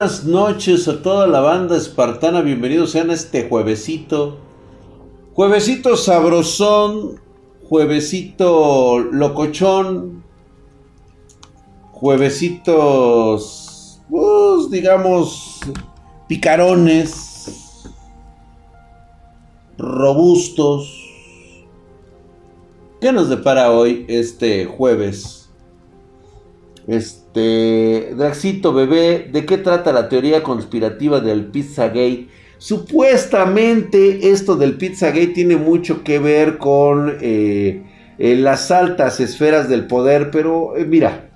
Buenas noches a toda la banda espartana, bienvenidos sean a este juevesito. Juevesito sabrosón, juevesito locochón, juevesitos, pues, digamos, picarones, robustos. ¿Qué nos depara hoy este jueves? Este, Draxito bebé, ¿de qué trata la teoría conspirativa del Pizzagate? Supuestamente esto del Pizzagate tiene mucho que ver con eh, las altas esferas del poder, pero eh, mira,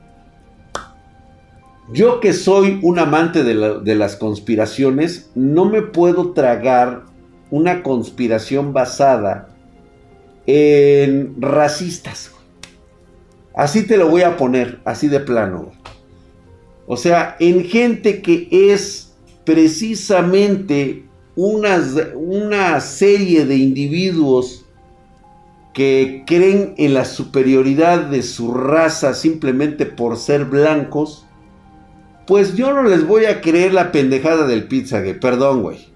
yo que soy un amante de las conspiraciones, no me puedo tragar una conspiración basada en racistas. Así te lo voy a poner, así de plano. O sea, en gente que es precisamente una, una serie de individuos que creen en la superioridad de su raza simplemente por ser blancos, pues yo no les voy a creer la pendejada del pizza, perdón, güey.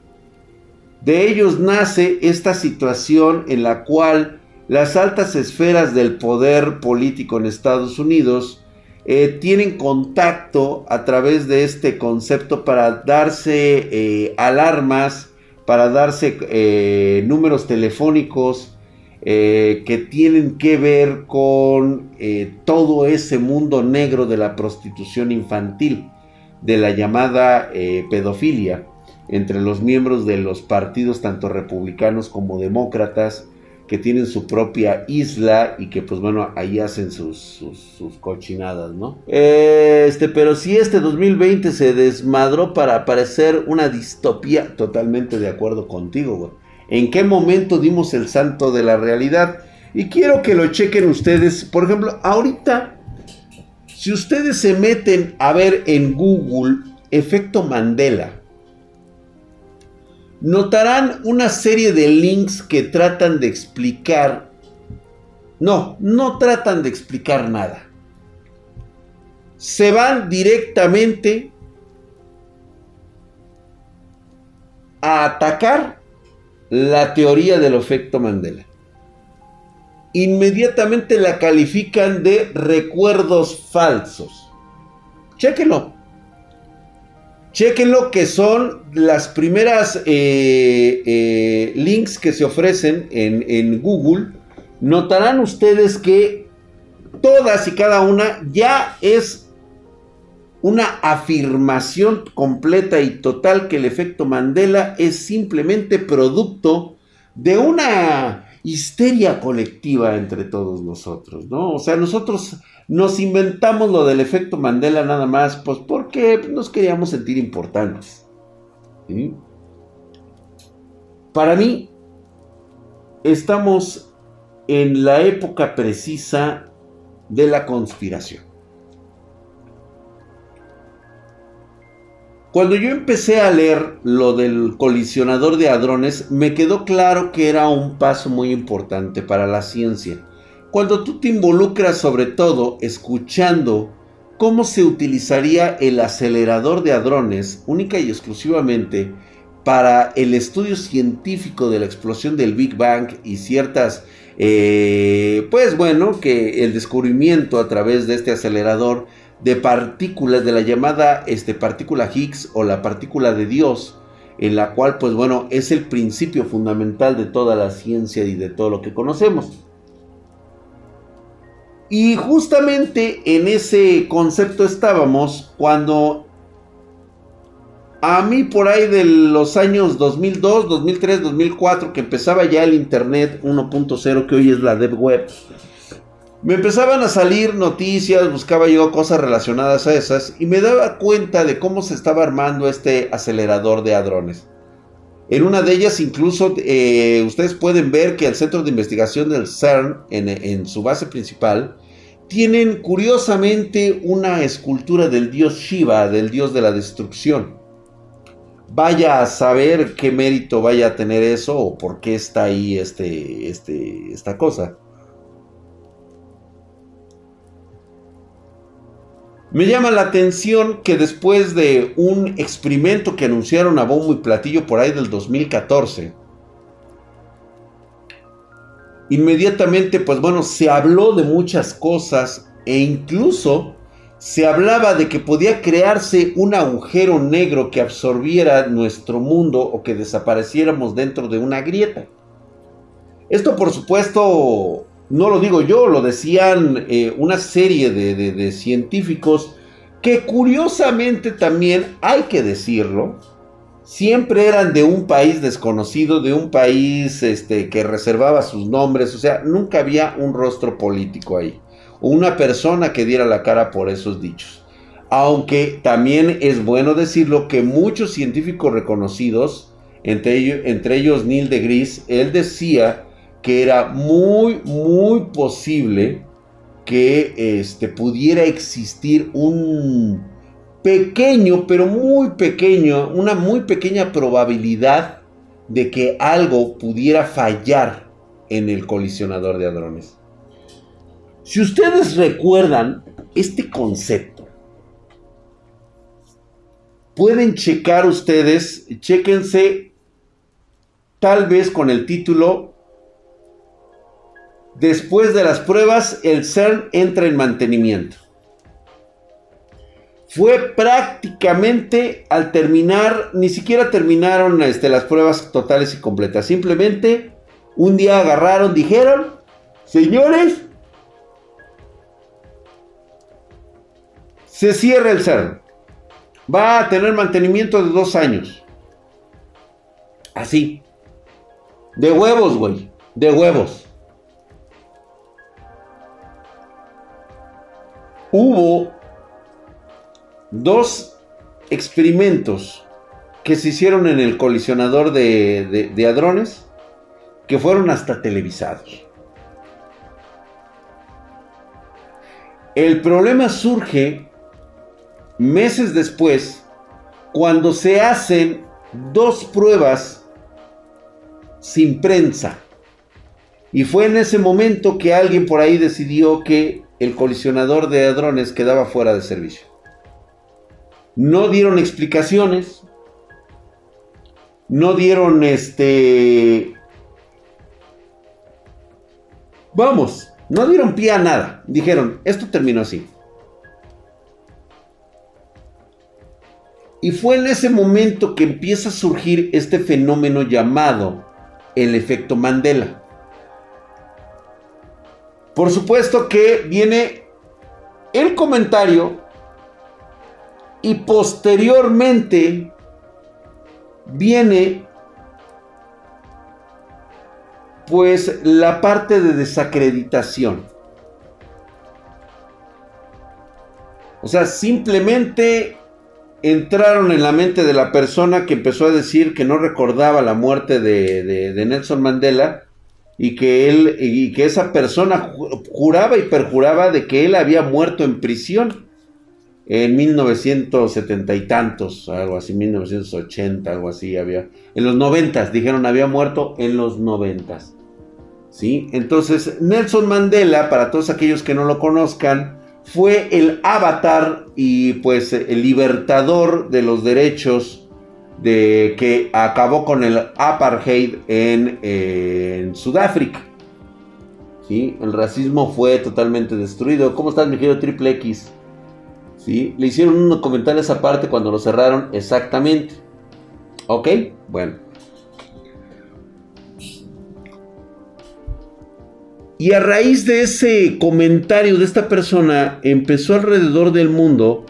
De ellos nace esta situación en la cual las altas esferas del poder político en Estados Unidos eh, tienen contacto a través de este concepto para darse eh, alarmas, para darse eh, números telefónicos que tienen que ver con todo ese mundo negro de la prostitución infantil, de la llamada pedofilia entre los miembros de los partidos tanto republicanos como demócratas, que tienen su propia isla y que pues bueno, ahí hacen sus, sus, cochinadas, ¿no? Este, pero si este 2020 se desmadró para parecer una distopía, totalmente de acuerdo contigo, güey. ¿En qué momento dimos el santo de la realidad? Y quiero que lo chequen ustedes, por ejemplo, ahorita, si ustedes se meten a ver en Google efecto Mandela, notarán una serie de links que tratan de explicar... No, no tratan de explicar nada. Se van directamente a atacar la teoría del efecto Mandela. Inmediatamente la califican de recuerdos falsos. Chéquenlo. Chequen que son las primeras eh, eh, links que se ofrecen en, en Google. Notarán ustedes que todas y cada una ya es una afirmación completa y total que el efecto Mandela es simplemente producto de una histeria colectiva entre todos nosotros, ¿no? O sea, nosotros nos inventamos lo del efecto Mandela nada más, pues porque nos queríamos sentir importantes. Para mí, estamos en la época precisa de la conspiración. Cuando yo empecé a leer lo del colisionador de hadrones, me quedó claro que era un paso muy importante para la ciencia. Cuando tú te involucras sobre todo escuchando cómo se utilizaría el acelerador de hadrones única y exclusivamente para el estudio científico de la explosión del Big Bang y ciertas, eh, pues bueno, que el descubrimiento a través de este acelerador de partículas de la llamada este, partícula Higgs o la partícula de Dios, en la cual pues bueno es el principio fundamental de toda la ciencia y de todo lo que conocemos. Y justamente en ese concepto estábamos cuando a mí por ahí de los años 2002, 2003, 2004, que empezaba ya el Internet 1.0, que hoy es la Dev Web, me empezaban a salir noticias, buscaba yo cosas relacionadas a esas y me daba cuenta de cómo se estaba armando este acelerador de hadrones. En una de ellas incluso eh, ustedes pueden ver que el centro de investigación del CERN en, su base principal tienen curiosamente una escultura del dios Shiva, del dios de la destrucción. Vaya a saber qué mérito vaya a tener eso o por qué está ahí este, este, esta cosa. Me llama la atención que después de un experimento que anunciaron a bombo y platillo por ahí del 2014, inmediatamente, pues bueno, se habló de muchas cosas e incluso se hablaba de que podía crearse un agujero negro que absorbiera nuestro mundo o que desapareciéramos dentro de una grieta. Esto por supuesto no lo digo yo, lo decían eh, una serie de, científicos que curiosamente también, hay que decirlo, siempre eran de un país desconocido, de un país este, que reservaba sus nombres, o sea, nunca había un rostro político ahí, o una persona que diera la cara por esos dichos. Aunque también es bueno decirlo que muchos científicos reconocidos, entre ellos, entre ellos Neil deGrasse, él decía que era muy, muy posible que este, pudiera existir un pequeño, pero muy pequeño, una muy pequeña probabilidad de que algo pudiera fallar en el colisionador de hadrones. Si ustedes recuerdan este concepto, pueden checar ustedes, chequense tal vez con el título Después de las pruebas, el CERN entra en mantenimiento. Fue prácticamente al terminar, ni siquiera terminaron este, las pruebas totales y completas. Simplemente un día agarraron, dijeron, señores, se cierra el CERN. Va a tener mantenimiento de dos años. Así. De huevos, güey. De huevos. Hubo dos experimentos que se hicieron en el colisionador de, hadrones que fueron hasta televisados. El problema surge meses después cuando se hacen dos pruebas sin prensa. Y fue en ese momento que alguien por ahí decidió que el colisionador de hadrones quedaba fuera de servicio. No dieron explicaciones, no dieron este... Vamos, no dieron pie a nada. Dijeron, esto terminó así. Y fue en ese momento que empieza a surgir este fenómeno llamado el efecto Mandela. Por supuesto que viene el comentario y posteriormente viene pues la parte de desacreditación. O sea, simplemente entraron en la mente de la persona que empezó a decir que no recordaba la muerte de, de Nelson Mandela y que él y que esa persona juraba y perjuraba de que él había muerto en prisión en 1970 y tantos, algo así, 1980, algo así había. En los 90 dijeron había muerto en los 90. ¿Sí? Entonces, Nelson Mandela, para todos aquellos que no lo conozcan, fue el avatar y pues el libertador de los derechos de que acabó con el apartheid en, Sudáfrica. ¿Sí? El racismo fue totalmente destruido. ¿Cómo estás, mi querido Triple X? ¿Sí? Le hicieron un comentario a esa parte cuando lo cerraron exactamente. ¿Ok? Bueno. Y a raíz de ese comentario de esta persona, empezó alrededor del mundo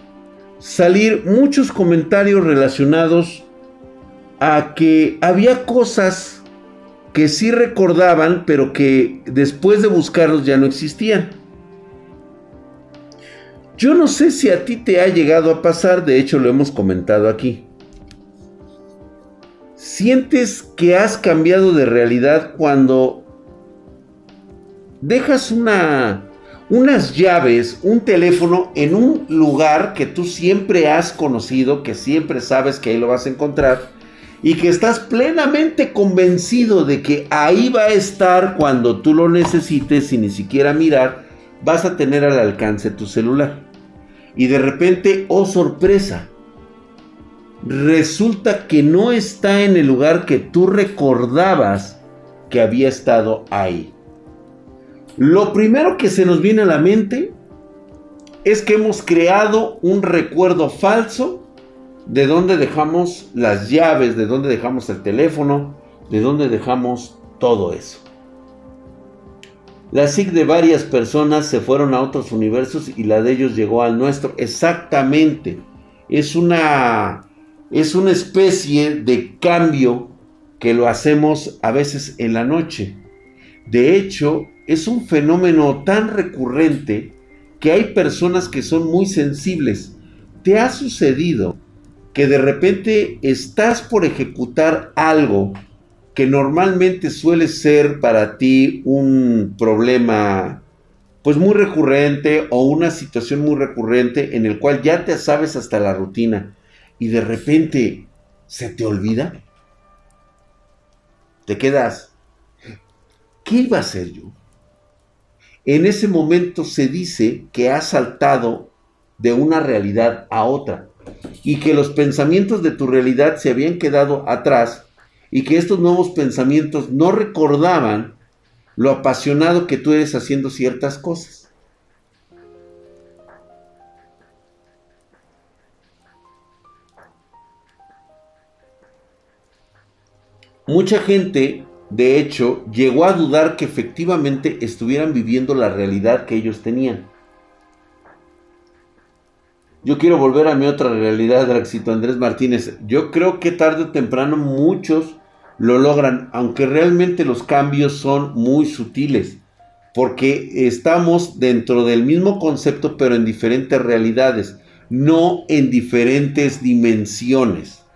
salir muchos comentarios relacionados a que había cosas que sí recordaban, pero que después de buscarlos ya no existían. Yo no sé si a ti te ha llegado a pasar, de hecho lo hemos comentado aquí. ¿Sientes que has cambiado de realidad cuando dejas una unas llaves, un teléfono en un lugar que tú siempre has conocido, que siempre sabes que ahí lo vas a encontrar? Y que estás plenamente convencido de que ahí va a estar cuando tú lo necesites sin ni siquiera mirar, vas a tener al alcance tu celular. Y de repente, oh sorpresa, resulta que no está en el lugar que tú recordabas que había estado ahí. Lo primero que se nos viene a la mente es que hemos creado un recuerdo falso de dónde dejamos las llaves, de dónde dejamos el teléfono, de dónde dejamos todo eso. La SIG de varias personas se fueron a otros universos y la de ellos llegó al nuestro. Exactamente. Es una es una especie de cambio que lo hacemos a veces en la noche. De hecho, es un fenómeno tan recurrente que hay personas que son muy sensibles. ¿Te ha sucedido que de repente estás por ejecutar algo que normalmente suele ser para ti un problema pues muy recurrente o una situación muy recurrente en el cual ya te sabes hasta la rutina y de repente se te olvida? Te quedas, ¿qué iba a hacer yo? En ese momento se dice que has saltado de una realidad a otra y que los pensamientos de tu realidad se habían quedado atrás y que estos nuevos pensamientos no recordaban lo apasionado que tú eres haciendo ciertas cosas. Mucha gente, de hecho, llegó a dudar que efectivamente estuvieran viviendo la realidad que ellos tenían. Yo quiero volver a mi otra realidad, Draxito Andrés Martínez. Yo creo que tarde o temprano muchos lo logran, aunque realmente los cambios son muy sutiles, porque estamos dentro del mismo concepto pero en diferentes realidades, no en diferentes dimensiones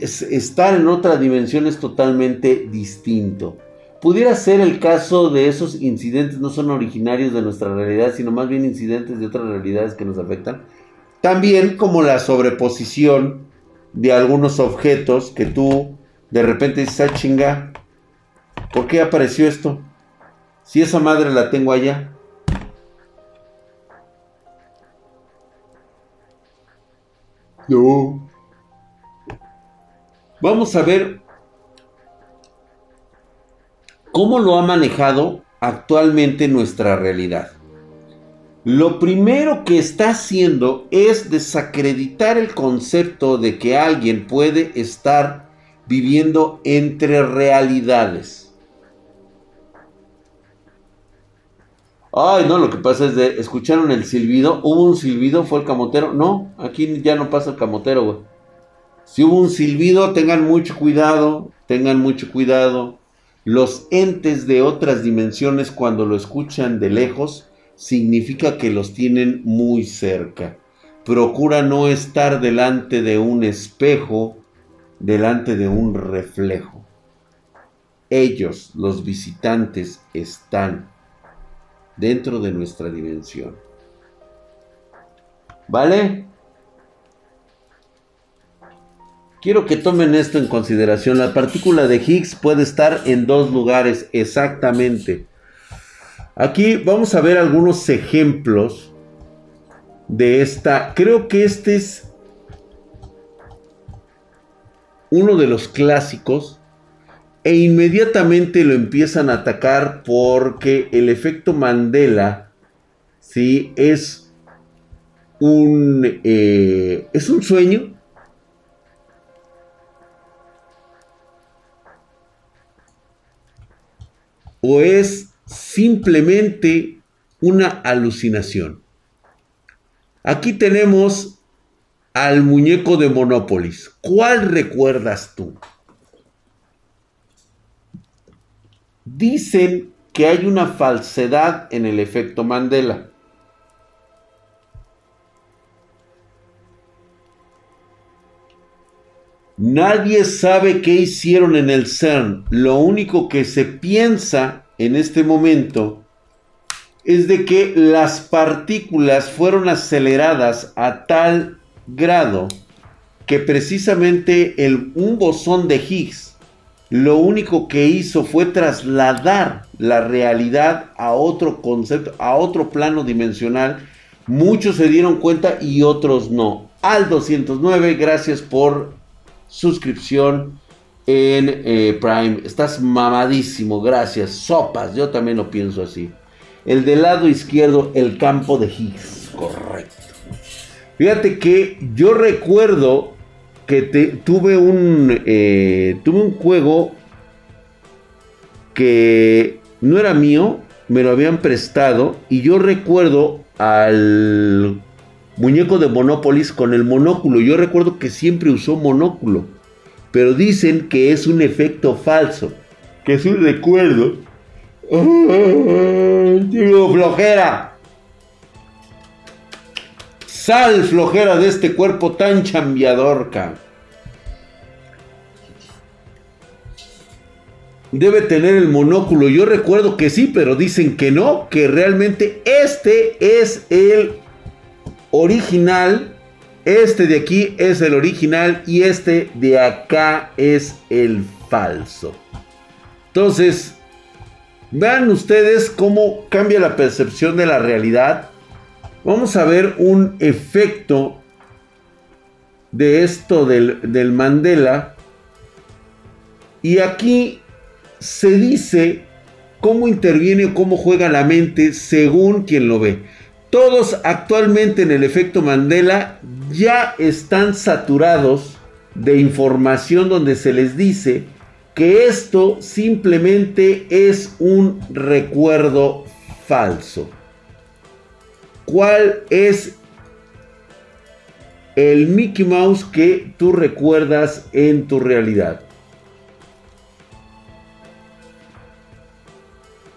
estar en otra dimensión es totalmente distinto. Pudiera ser el caso de esos incidentes, no son originarios de nuestra realidad, sino más bien incidentes de otras realidades que nos afectan. También como la sobreposición de algunos objetos que tú de repente dices, ah, chinga, ¿por qué apareció esto? Si esa madre la tengo allá. No, Vamos a ver cómo lo ha manejado actualmente nuestra realidad. Lo primero que está haciendo es desacreditar el concepto de que alguien puede estar viviendo entre realidades. Ay, no, lo que pasa es de, escucharon el silbido, hubo un silbido, fue el camotero. No, aquí ya no pasa el camotero, güey. Si hubo un silbido, tengan mucho cuidado, tengan mucho cuidado. Los entes de otras dimensiones cuando lo escuchan de lejos, significa que los tienen muy cerca. Procura no estar delante de un espejo, delante de un reflejo. Ellos, los visitantes, están dentro de nuestra dimensión. ¿Vale? Quiero que tomen esto en consideración. La partícula de Higgs puede estar en dos lugares exactamente. Aquí vamos a ver algunos ejemplos de esta. Creo que este es uno de los clásicos. E inmediatamente lo empiezan a atacar porque el efecto Mandela, ¿sí? Es un, eh, es un sueño o es simplemente una alucinación. Aquí tenemos al muñeco de Monopolis. ¿Cuál recuerdas tú? Dicen que hay una falsedad en el efecto Mandela. Nadie sabe qué hicieron en el CERN. Lo único que se piensa en este momento es de que las partículas fueron aceleradas a tal grado que precisamente el, un bosón de Higgs lo único que hizo fue trasladar la realidad a otro concepto, a otro plano dimensional Muchos se dieron cuenta y otros no. Al 209, gracias por suscripción en eh, Prime. Estás mamadísimo, gracias. Sopas, yo también lo pienso así. El del lado izquierdo, el campo de Higgs. Correcto. Fíjate que yo recuerdo que tuve un eh, tuve un juego que no era mío, me lo habían prestado y yo recuerdo al muñeco de Monopolis con el monóculo. Yo recuerdo que siempre usó monóculo, pero dicen que es un efecto falso, que es un recuerdo. Digo, flojera. Sal flojera de este cuerpo tan chambiador, Debe tener el monóculo. Yo recuerdo que sí, pero dicen que no, que realmente este es el original. Este de aquí es el original y este de acá es el falso. Entonces, vean ustedes cómo cambia la percepción de la realidad Vamos a ver un efecto de esto del, Mandela. Y aquí se dice cómo interviene o cómo juega la mente según quien lo ve. Todos actualmente en el efecto Mandela ya están saturados de información donde se les dice que esto simplemente es un recuerdo falso. ¿Cuál es el Mickey Mouse que tú recuerdas en tu realidad?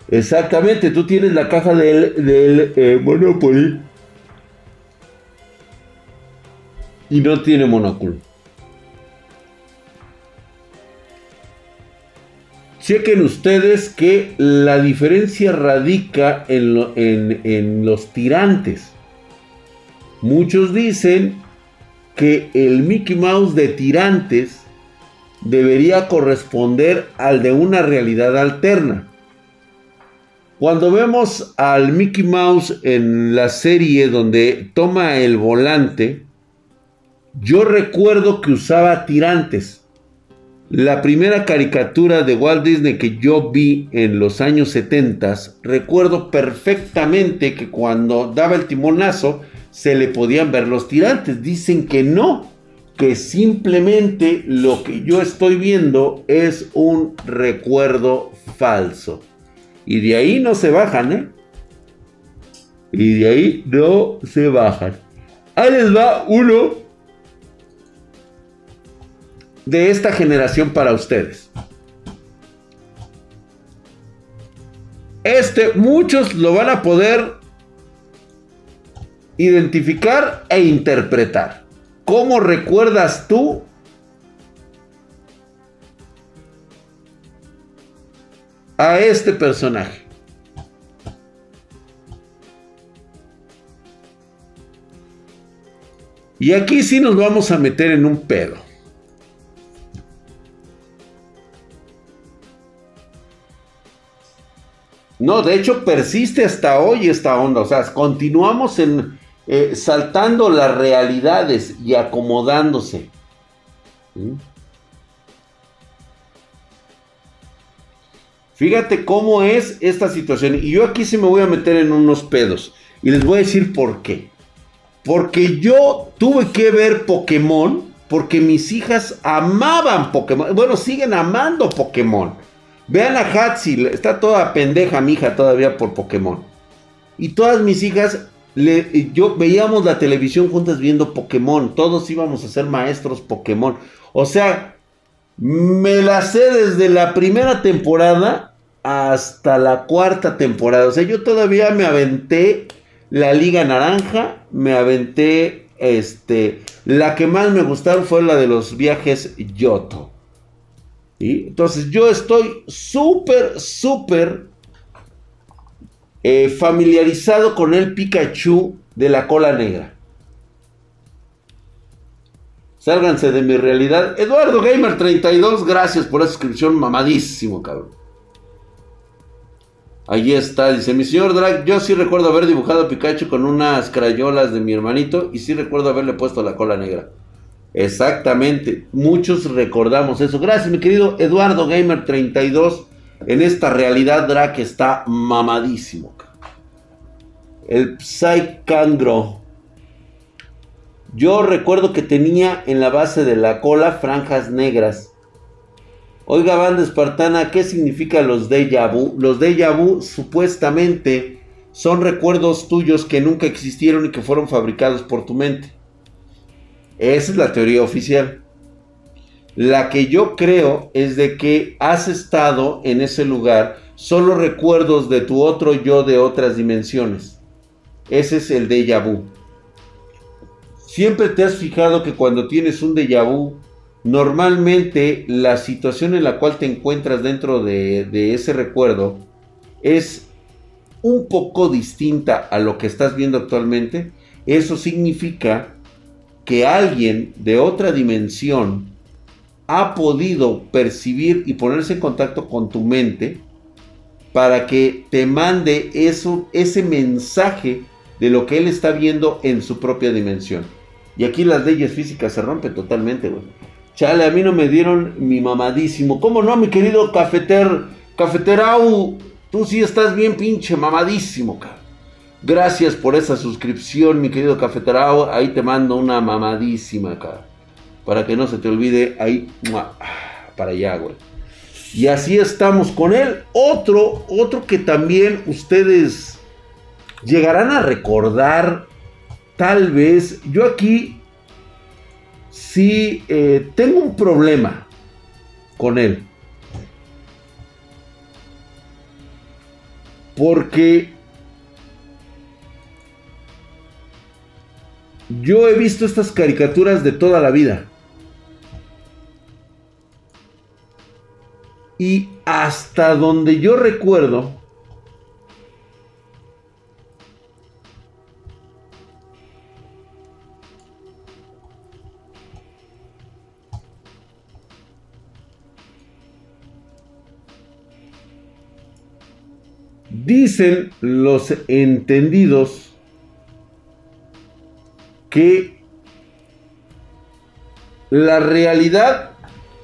Exactamente, tú tienes la caja del, eh, Monopoly y no tiene monóculo. Chequen ustedes que la diferencia radica en, los tirantes. Muchos dicen que el Mickey Mouse de tirantes debería corresponder al de una realidad alterna. Cuando vemos al Mickey Mouse en la serie donde toma el volante, yo recuerdo que usaba tirantes. La primera caricatura de Walt Disney que yo vi en los años 70, recuerdo perfectamente que cuando daba el timonazo se le podían ver los tirantes. Dicen que no, que simplemente lo que yo estoy viendo es un recuerdo falso. Y de ahí no se bajan, ¿eh? Y de ahí no se bajan. Ahí les va uno de esta generación para ustedes. Este, muchos lo van a poder identificar e interpretar. ¿Cómo recuerdas tú a este personaje? Y aquí sí nos vamos a meter en un pedo. No, de hecho persiste hasta hoy esta onda. O sea, continuamos en eh, saltando las realidades y acomodándose. ¿Mm? Fíjate cómo es esta situación. Y yo aquí sí me voy a meter en unos pedos. Y les voy a decir por qué. Porque yo tuve que ver Pokémon. Porque mis hijas amaban Pokémon. Bueno, siguen amando Pokémon. Vean a Hatsi, está toda pendeja mi hija todavía por Pokémon. Y todas mis hijas, yo veíamos la televisión juntas viendo Pokémon. Todos íbamos a ser maestros Pokémon. O sea, me la sé desde la primera temporada hasta la cuarta temporada. O sea, yo todavía me aventé la Liga Naranja, me aventé este, la que más me gustaron fue la de los viajes Yoto. Entonces yo estoy súper, súper eh, familiarizado con el Pikachu de la cola negra. Sálganse de mi realidad. Eduardo Gamer 32, gracias por la suscripción mamadísimo, cabrón. Ahí está, dice mi señor Drag, yo sí recuerdo haber dibujado a Pikachu con unas crayolas de mi hermanito y sí recuerdo haberle puesto la cola negra. Exactamente, muchos recordamos eso. Gracias mi querido Eduardo Gamer 32. En esta realidad Drag está mamadísimo. El Psycandro. Yo recuerdo que tenía en la base de la cola franjas negras. Oiga, banda espartana, ¿qué significa los déjà vu? Los déjà vu supuestamente son recuerdos tuyos que nunca existieron y que fueron fabricados por tu mente. Esa es la teoría oficial. La que yo creo es de que has estado en ese lugar solo recuerdos de tu otro yo de otras dimensiones. Ese es el déjà vu. Siempre te has fijado que cuando tienes un déjà vu Normalmente la situación en la cual te encuentras dentro de, ese recuerdo es un poco distinta a lo que estás viendo actualmente. Eso significa que alguien de otra dimensión ha podido percibir y ponerse en contacto con tu mente para que te mande eso, ese mensaje de lo que él está viendo en su propia dimensión. Y aquí las leyes físicas se rompen totalmente, güey. Chale, a mí no me dieron mi mamadísimo. ¿Cómo no, mi querido cafeter? Cafeterau, tú sí estás bien pinche mamadísimo, cara. Gracias por esa suscripción, mi querido cafeterau. Ahí te mando una mamadísima, cara. Para que no se te olvide, ahí, para allá, güey. Y así estamos con él. Otro, otro que también ustedes llegarán a recordar. Tal vez, yo aquí si eh, tengo un problema con él. Porque yo he visto estas caricaturas de toda la vida. Y hasta donde yo recuerdo, Dicen los entendidos que la realidad,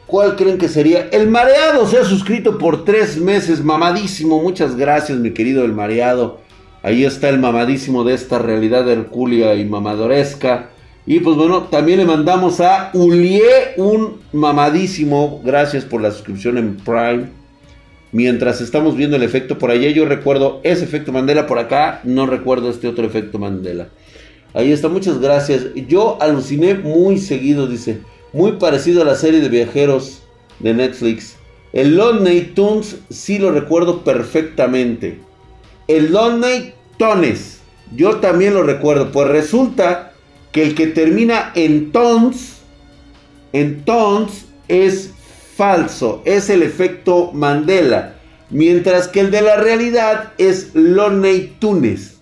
¿cuál creen que sería? El mareado se ha suscrito por tres meses, mamadísimo. Muchas gracias, mi querido el mareado. Ahí está el mamadísimo de esta realidad hercúlea y mamadoresca. Y pues bueno, también le mandamos a Ulie un mamadísimo. Gracias por la suscripción en Prime mientras estamos viendo el efecto por allá, yo recuerdo ese efecto Mandela por acá, no recuerdo este otro efecto Mandela. Ahí está, muchas gracias. Yo aluciné muy seguido, dice, muy parecido a la serie de viajeros de Netflix. El Lonely Tunes sí lo recuerdo perfectamente. El Lonely Tones, yo también lo recuerdo, pues resulta que el que termina en Tones, en Tones es falso, es el efecto Mandela, mientras que el de la realidad es Lonely Tunes.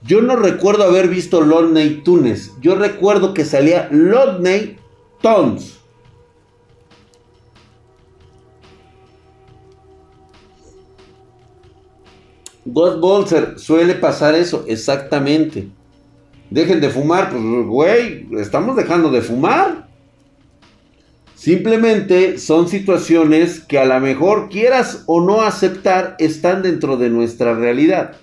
Yo no recuerdo haber visto Lonely Tunes, yo recuerdo que salía Lonely Tones. God Bolser, suele pasar eso, exactamente. Dejen de fumar, pues güey, estamos dejando de fumar. Simplemente son situaciones que a lo mejor quieras o no aceptar están dentro de nuestra realidad.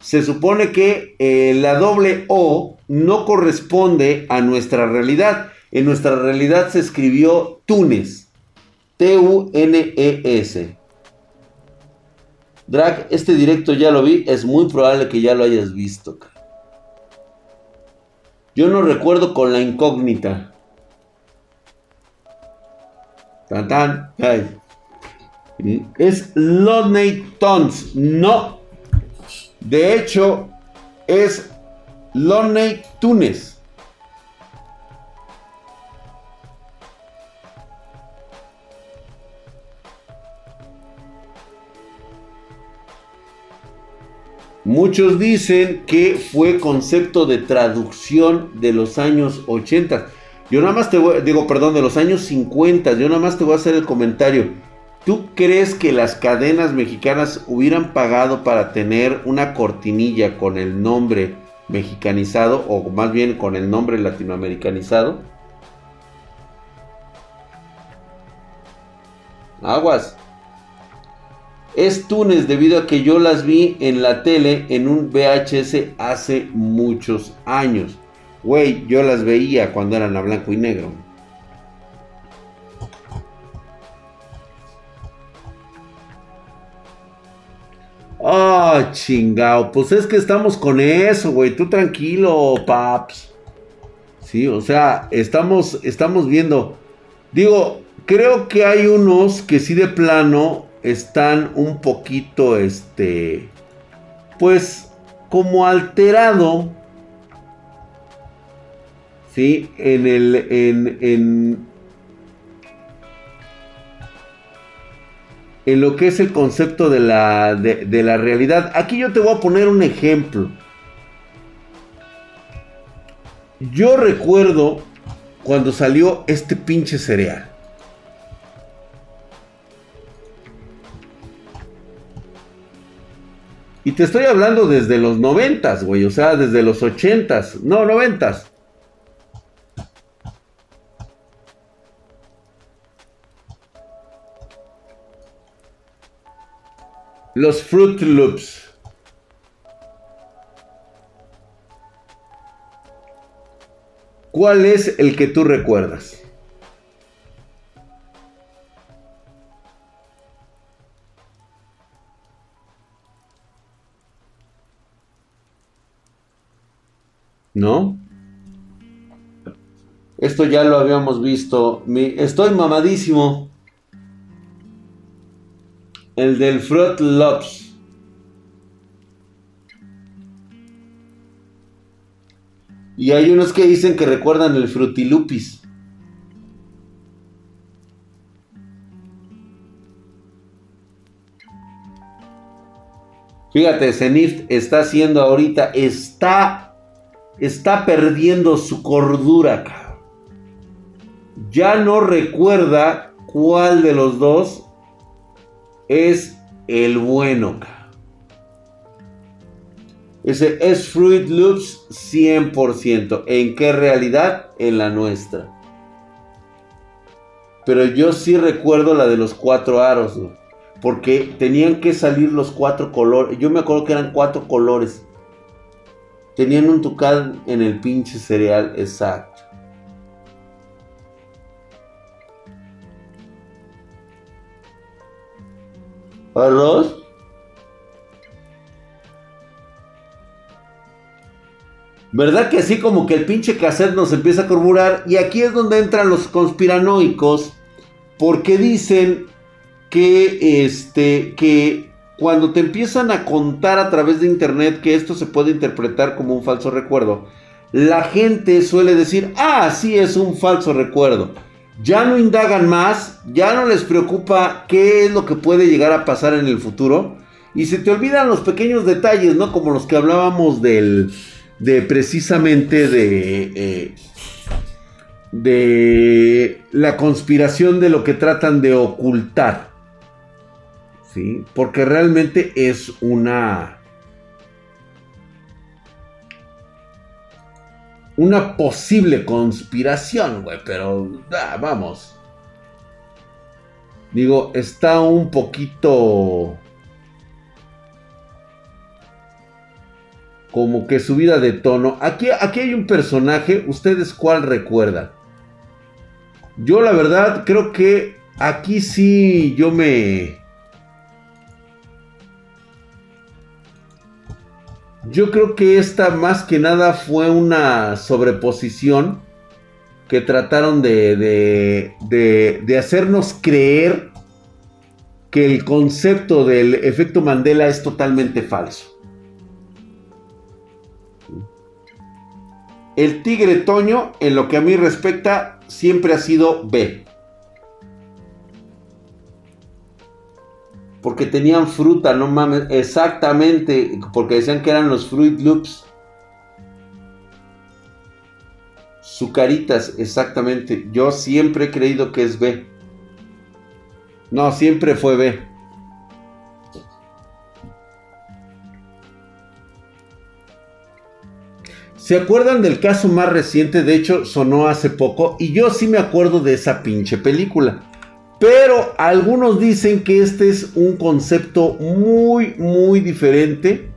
Se supone que eh, la doble O no corresponde a nuestra realidad. En nuestra realidad se escribió Túnez. T-U-N-E-S. Drag, este directo ya lo vi. Es muy probable que ya lo hayas visto. Yo no recuerdo con la incógnita. Tan, Es Lonely Tons. No. De hecho, es Lonely Tunes. Muchos dicen que fue concepto de traducción de los años 80. Yo nada más te voy, digo, perdón, de los años 50, yo nada más te voy a hacer el comentario. ¿Tú crees que las cadenas mexicanas hubieran pagado para tener una cortinilla con el nombre mexicanizado o más bien con el nombre latinoamericanizado? Aguas. Es Túnez debido a que yo las vi en la tele en un VHS hace muchos años. Güey, yo las veía cuando eran a blanco y negro. Ah, chingao. Pues es que estamos con eso, güey. Tú tranquilo, paps. Sí, o sea, estamos, estamos viendo. Digo, creo que hay unos que sí de plano están un poquito, este, pues, como alterado. Sí, en el, en, en, en lo que es el concepto de la, de, la realidad. Aquí yo te voy a poner un ejemplo. Yo recuerdo cuando salió este pinche cereal. Y te estoy hablando desde los noventas, güey. O sea, desde los ochentas. No, noventas. Los Fruit Loops. ¿Cuál es el que tú recuerdas? ¿No? Esto ya lo habíamos visto. Estoy mamadísimo. El del Fruit Loops. Y hay unos que dicen que recuerdan el Frutilupis. Fíjate, Zenith está haciendo ahorita, está, está perdiendo su cordura. Ya no recuerda cuál de los dos es el bueno. Ese es Fruit Loops 100%. ¿En qué realidad? En la nuestra. Pero yo sí recuerdo la de los cuatro aros, Porque tenían que salir los cuatro colores. Yo me acuerdo que eran cuatro colores. Tenían un tucán en el pinche cereal, exacto. Arroz. ¿Verdad que así como que el pinche cassette nos empieza a corroborar? Y aquí es donde entran los conspiranoicos. Porque dicen que este. que cuando te empiezan a contar a través de internet que esto se puede interpretar como un falso recuerdo. La gente suele decir, ah, sí es un falso recuerdo ya no indagan más, ya no les preocupa qué es lo que puede llegar a pasar en el futuro. Y se te olvidan los pequeños detalles, ¿no? Como los que hablábamos del, de precisamente de, eh, de la conspiración de lo que tratan de ocultar. ¿Sí? Porque realmente es una una posible conspiración, güey, pero ah, vamos. Digo, está un poquito como que subida de tono. Aquí, aquí hay un personaje, ¿ustedes cuál recuerdan? Yo la verdad creo que aquí sí yo me Yo creo que esta más que nada fue una sobreposición que trataron de, de, de, hacernos creer que el concepto del efecto Mandela es totalmente falso. El tigre Toño, en lo que a mí respecta, siempre ha sido B. Porque tenían fruta, no mames. Exactamente. Porque decían que eran los Fruit Loops. Sucaritas, exactamente. Yo siempre he creído que es B. No, siempre fue B. ¿Se acuerdan del caso más reciente? De hecho, sonó hace poco. Y yo sí me acuerdo de esa pinche película. Pero algunos dicen que este es un concepto muy, muy diferente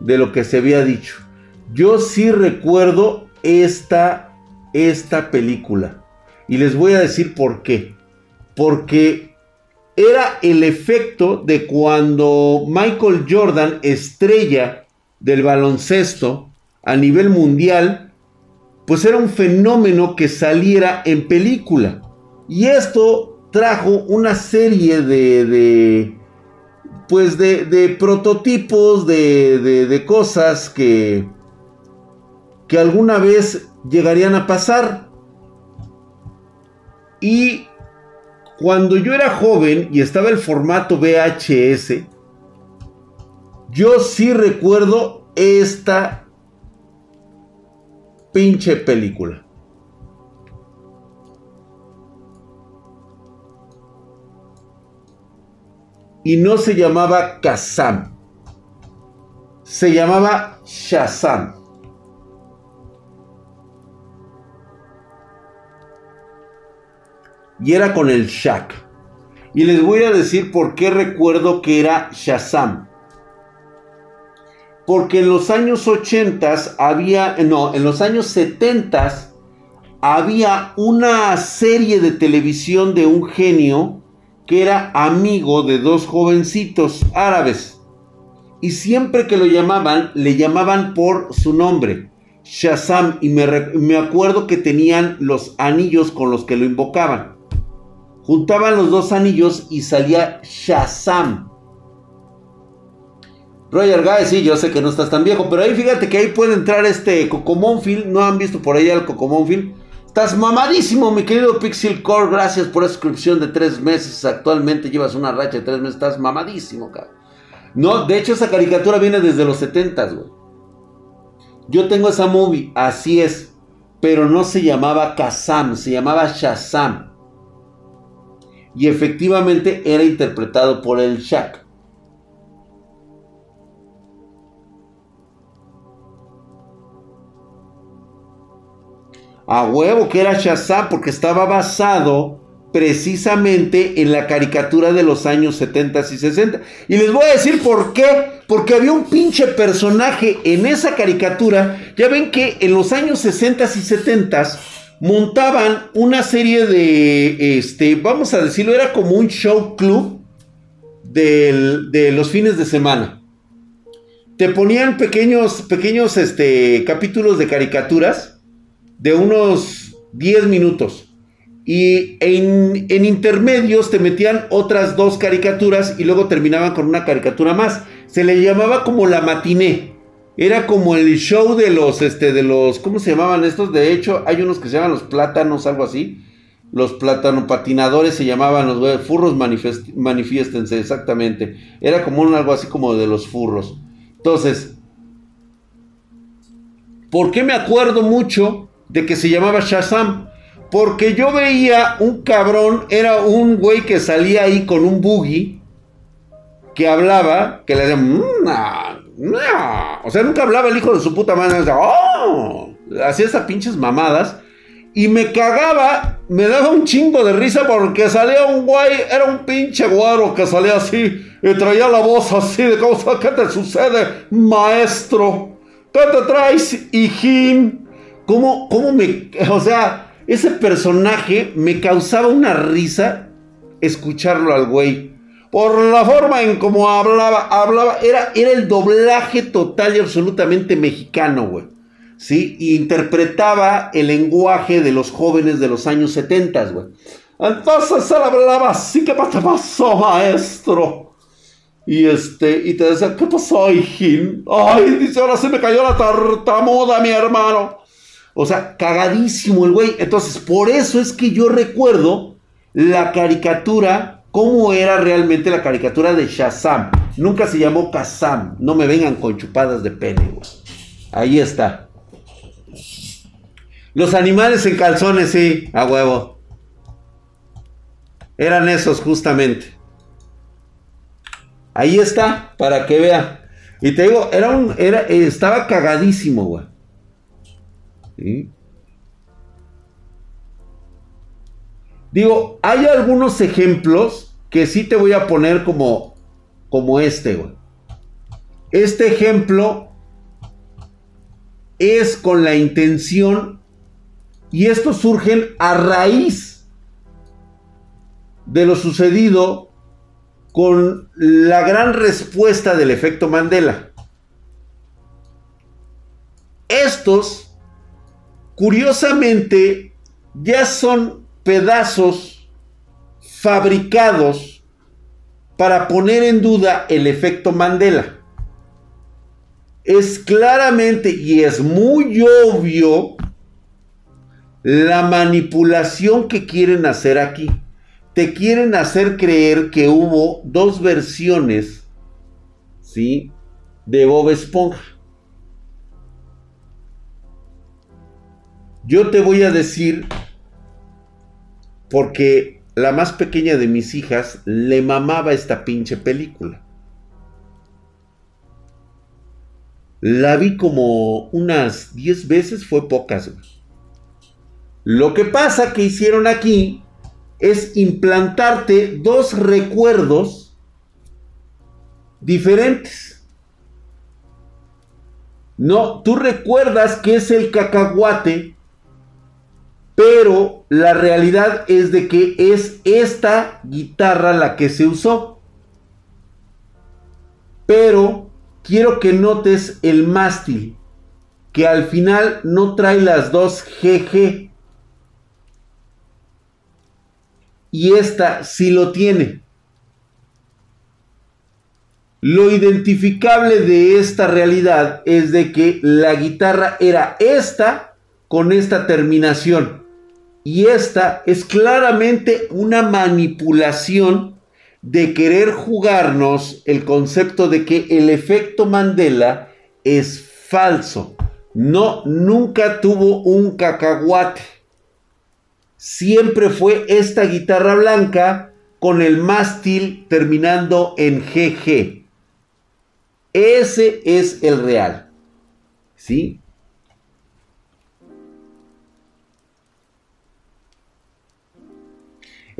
de lo que se había dicho. Yo sí recuerdo esta, esta película. Y les voy a decir por qué. Porque era el efecto de cuando Michael Jordan, estrella del baloncesto a nivel mundial, pues era un fenómeno que saliera en película. Y esto trajo una serie de, pues de, prototipos, de, de, de cosas que, que alguna vez llegarían a pasar. Y cuando yo era joven y estaba el formato VHS, yo sí recuerdo esta pinche película. Y no se llamaba Kazam. Se llamaba Shazam. y era con el Shaq. Y les voy a decir por qué recuerdo que era Shazam. Porque en los años 80 había, no, en los años 70 había una serie de televisión de un genio que era amigo de dos jovencitos árabes. Y siempre que lo llamaban, le llamaban por su nombre, Shazam. Y me, me acuerdo que tenían los anillos con los que lo invocaban. Juntaban los dos anillos y salía Shazam. Roger Guy, sí, yo sé que no estás tan viejo, pero ahí fíjate que ahí puede entrar este Cocomónfil. ¿No han visto por ahí al Cocomónfil? Estás mamadísimo, mi querido Pixel Core. Gracias por la suscripción de tres meses. Actualmente llevas una racha de tres meses. Estás mamadísimo, cabrón. No, de hecho, esa caricatura viene desde los 70, güey. Yo tengo esa movie, así es. Pero no se llamaba Kazam, se llamaba Shazam y efectivamente era interpretado por el Shaq. A huevo que era Shazam porque estaba basado precisamente en la caricatura de los años 70 y 60. Y les voy a decir por qué. Porque había un pinche personaje en esa caricatura. Ya ven que en los años 60 y 70 montaban una serie de, este, vamos a decirlo, era como un show club de los fines de semana. Te ponían pequeños, pequeños este, capítulos de caricaturas de unos 10 minutos. Y en, intermedios te metían otras dos caricaturas y luego terminaban con una caricatura más. Se le llamaba como la matiné. Era como el show de los, este, de los, ¿cómo se llamaban estos? De hecho, hay unos que se llaman los plátanos, algo así. Los plátano patinadores se llamaban los furros manifiéstense, exactamente. Era como algo así como de los furros. Entonces, ¿por qué me acuerdo mucho de que se llamaba Shazam? Porque yo veía un cabrón, era un güey que salía ahí con un buggy, que hablaba, que le decía, mmm, o sea, nunca hablaba el hijo de su puta madre. ¡Oh! Hacía esas pinches mamadas. Y me cagaba, me daba un chingo de risa porque salía un güey, era un pinche guaro que salía así y traía la voz así de cómo ¿qué te sucede, maestro? ¿Qué te traes, hijín? ¿Cómo, cómo me, o sea, ese personaje me causaba una risa escucharlo al güey por la forma en cómo hablaba, hablaba, era, era el doblaje total y absolutamente mexicano, güey. ¿Sí? Y interpretaba el lenguaje de los jóvenes de los años 70, güey. Entonces él hablaba así, ¿qué pasó, maestro? Y este, y te decía, ¿qué pasó, hijín? Ay, dice, ahora se me cayó la tartamuda, mi hermano. O sea, cagadísimo el güey. Entonces, por eso es que yo recuerdo la caricatura cómo era realmente la caricatura de Shazam. Nunca se llamó Kazam. No me vengan con chupadas de pene, Ahí está. Los animales en calzones, sí, a huevo. Eran esos justamente. Ahí está, para que vea. Y te digo, era un, era, estaba cagadísimo, güey. Digo, hay algunos ejemplos que sí te voy a poner como, como este. Este ejemplo es con la intención y estos surgen a raíz de lo sucedido con la gran respuesta del efecto Mandela. Estos, curiosamente, ya son pedazos fabricados para poner en duda el efecto Mandela. Es claramente y es muy obvio la manipulación que quieren hacer aquí te quieren hacer creer que hubo dos versiones, ¿sí? De Bob Esponja. Yo te voy a decir, porque la más pequeña de mis hijas le mamaba esta pinche película. La vi como unas 10 veces, fue pocas. Lo que pasa que hicieron aquí es implantarte dos recuerdos diferentes. No, tú recuerdas que es el cacahuate, pero la realidad es de que es esta guitarra la que se usó. Pero quiero que notes el mástil, que al final no trae las dos GG. y esta sí lo tiene. Lo identificable de esta realidad es de que la guitarra era esta con esta terminación. Y esta es claramente una manipulación de querer jugarnos el concepto de que el efecto Mandela es falso. No, nunca tuvo un cacahuate siempre fue esta guitarra blanca con el mástil terminando en GG. Ese es el real. ¿Sí?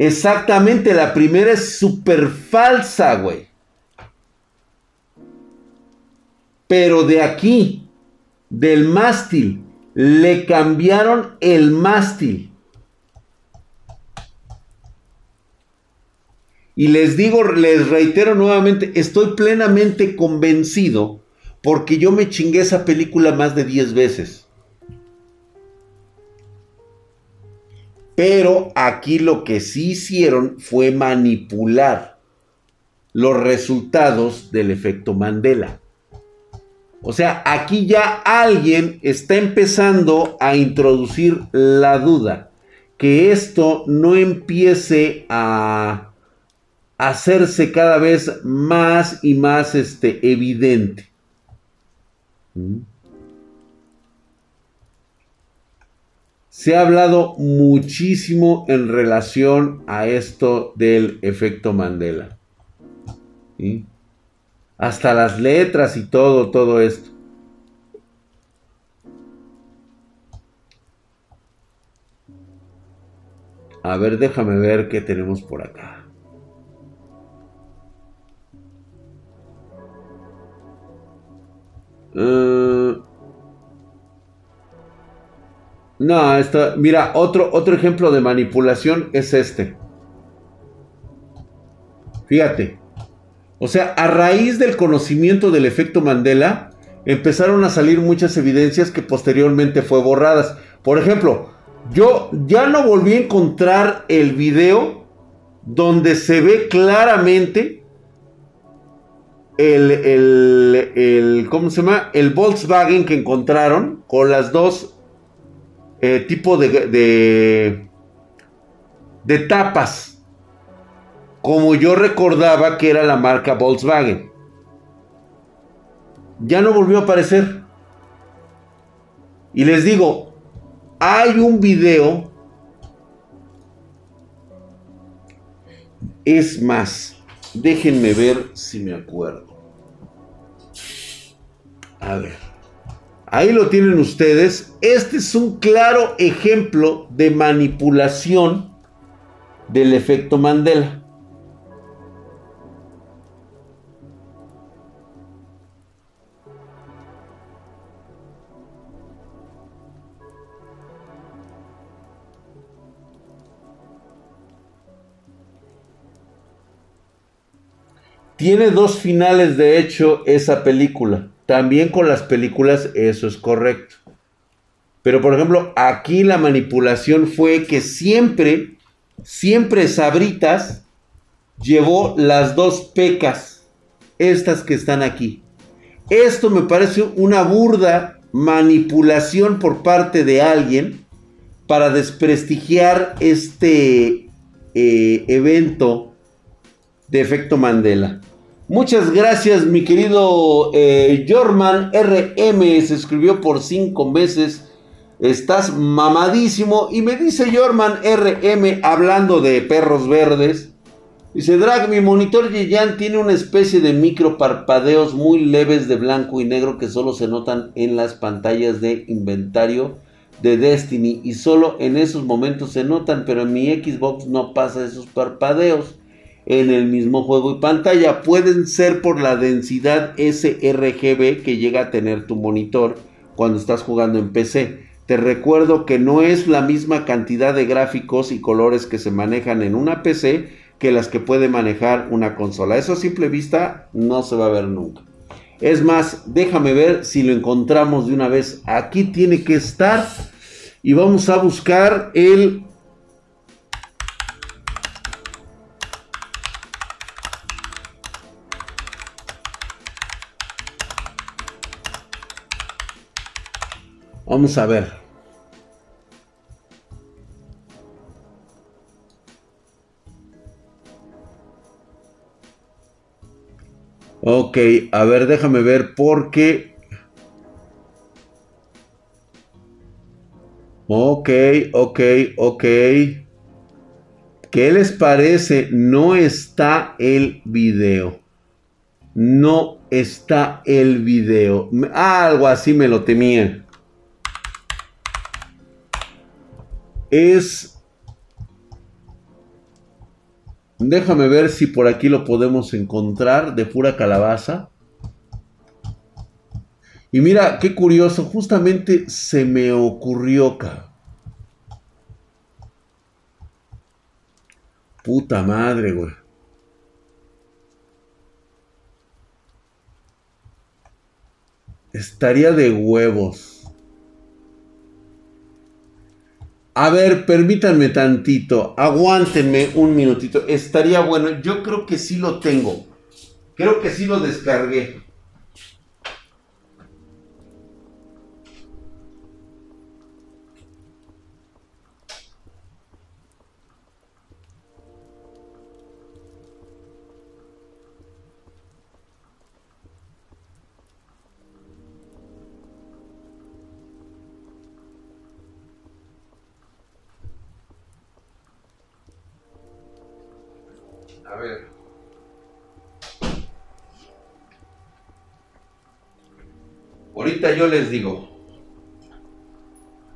Exactamente, la primera es súper falsa, güey. Pero de aquí, del mástil, le cambiaron el mástil. Y les digo, les reitero nuevamente, estoy plenamente convencido porque yo me chingué esa película más de 10 veces. Pero aquí lo que sí hicieron fue manipular los resultados del efecto Mandela. O sea, aquí ya alguien está empezando a introducir la duda que esto no empiece a hacerse cada vez más y más este, evidente. ¿Mm? Se ha hablado muchísimo en relación a esto del efecto Mandela. Hasta las letras y todo, todo esto. A ver, déjame ver qué tenemos por acá. Eh, no, esto, mira, otro, otro ejemplo de manipulación es este. Fíjate. O sea, a raíz del conocimiento del efecto Mandela, empezaron a salir muchas evidencias que posteriormente fue borradas. Por ejemplo, yo ya no volví a encontrar el video donde se ve claramente el, el, ¿cómo se llama? El Volkswagen que encontraron con las dos eh, tipos de, de, de tapas, como yo recordaba que era la marca Volkswagen. Ya no volvió a aparecer. Y les digo, hay un video Es más, déjenme ver si me acuerdo. A ver. Ahí lo tienen ustedes. Este es un claro ejemplo de manipulación del efecto Mandela. Tiene dos finales, de hecho, esa película. También con las películas eso es correcto. Pero, por ejemplo, aquí la manipulación fue que siempre, siempre Sabritas llevó las dos pecas, estas que están aquí. Esto me parece una burda manipulación por parte de alguien para desprestigiar este eh, evento de efecto Mandela. Muchas gracias, mi querido eh, Jorman RM. Se escribió por cinco meses. Estás mamadísimo. Y me dice Jorman RM, hablando de perros verdes. Dice, Drag, mi monitor Yeyan tiene una especie de micro parpadeos muy leves de blanco y negro que solo se notan en las pantallas de inventario de Destiny. Y solo en esos momentos se notan, pero en mi Xbox no pasa esos parpadeos en el mismo juego y pantalla. Pueden ser por la densidad sRGB que llega a tener tu monitor cuando estás jugando en PC. Te recuerdo que no es la misma cantidad de gráficos y colores que se manejan en una PC que las que puede manejar una consola. Eso a simple vista no se va a ver nunca. Es más, déjame ver si lo encontramos de una vez. Aquí tiene que estar. Y vamos a buscar el Vamos a ver. Ok, a ver, déjame ver porque... Ok, ok, ok. ¿Qué les parece? No está el video. No está el video. Algo así me lo temía. Es... Déjame ver si por aquí lo podemos encontrar de pura calabaza. Y mira, qué curioso, justamente se me ocurrió, acá. Puta madre, güey. Estaría de huevos. A ver, permítanme tantito, aguántenme un minutito. Estaría bueno, yo creo que sí lo tengo. Creo que sí lo descargué. Yo les digo.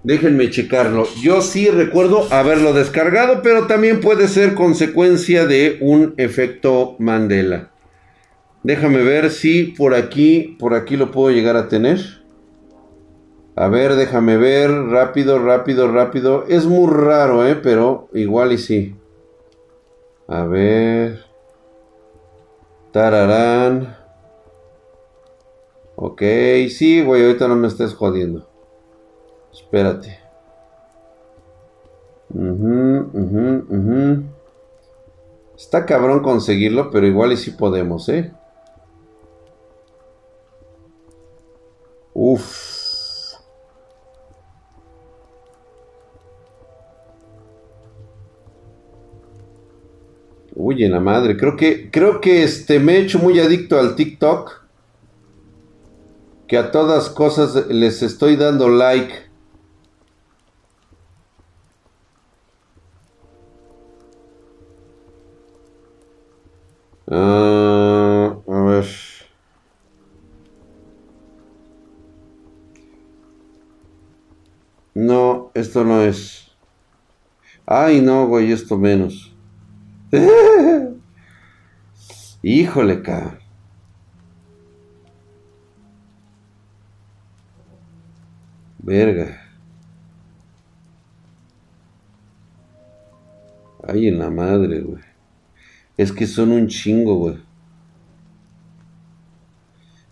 Déjenme checarlo. Yo sí recuerdo haberlo descargado, pero también puede ser consecuencia de un efecto Mandela. Déjame ver si por aquí, por aquí lo puedo llegar a tener. A ver, déjame ver. Rápido, rápido, rápido. Es muy raro, ¿eh? Pero igual y sí. A ver. Tararán. Ok, sí, güey, ahorita no me estés jodiendo. Espérate. Está cabrón conseguirlo, pero igual y sí podemos, ¿eh? Uf. Uy, en la madre. Creo que, creo que este, me he hecho muy adicto al TikTok a todas cosas les estoy dando like. Ah. No, esto no es. Ay, no, güey, esto menos. Híjole, ca. Verga. Ay, en la madre, güey. Es que son un chingo, güey.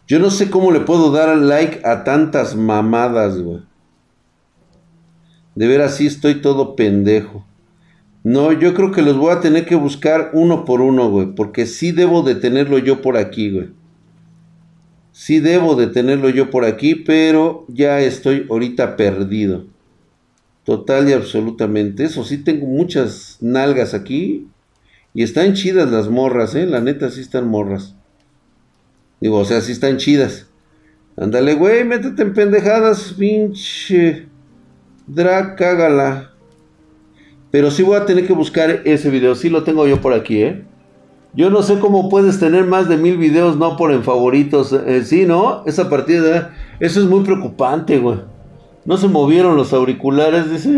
Yo no sé cómo le puedo dar like a tantas mamadas, güey. De ver así estoy todo pendejo. No, yo creo que los voy a tener que buscar uno por uno, güey. Porque sí debo de tenerlo yo por aquí, güey. Sí debo de tenerlo yo por aquí, pero ya estoy ahorita perdido. Total y absolutamente. Eso sí, tengo muchas nalgas aquí. Y están chidas las morras, ¿eh? La neta, sí están morras. Digo, o sea, sí están chidas. Ándale, güey, métete en pendejadas, pinche. Drag, cágala. Pero sí voy a tener que buscar ese video. Sí lo tengo yo por aquí, ¿eh? Yo no sé cómo puedes tener más de mil videos no por en favoritos. Eh, sí, ¿no? Esa partida. Eso es muy preocupante, güey. No se movieron los auriculares. Dice.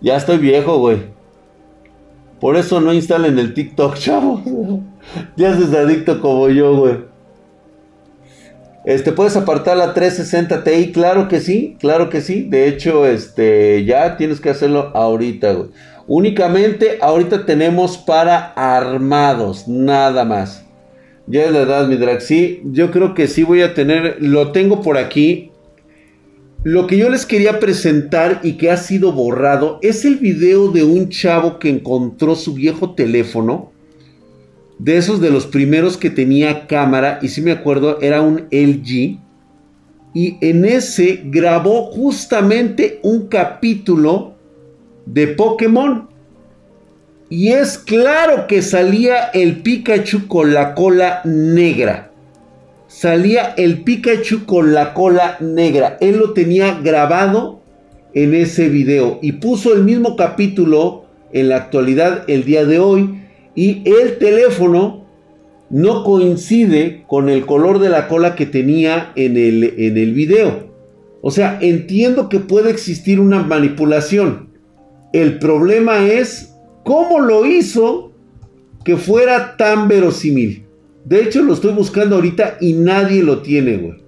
Ya estoy viejo, güey. Por eso no instalen el TikTok, chavo. ya seas adicto como yo, güey. Este, puedes apartar la 360 Ti, claro que sí, claro que sí. De hecho, este, ya tienes que hacerlo ahorita, güey. Únicamente ahorita tenemos para armados, nada más. Ya es la edad, mi drag. Sí, yo creo que sí voy a tener, lo tengo por aquí. Lo que yo les quería presentar y que ha sido borrado es el video de un chavo que encontró su viejo teléfono de esos de los primeros que tenía cámara, y si me acuerdo, era un LG. Y en ese grabó justamente un capítulo de Pokémon. Y es claro que salía el Pikachu con la cola negra. Salía el Pikachu con la cola negra. Él lo tenía grabado en ese video. Y puso el mismo capítulo en la actualidad el día de hoy y el teléfono no coincide con el color de la cola que tenía en el, en el video. O sea, entiendo que puede existir una manipulación. El problema es cómo lo hizo que fuera tan verosímil. De hecho, lo estoy buscando ahorita y nadie lo tiene, güey.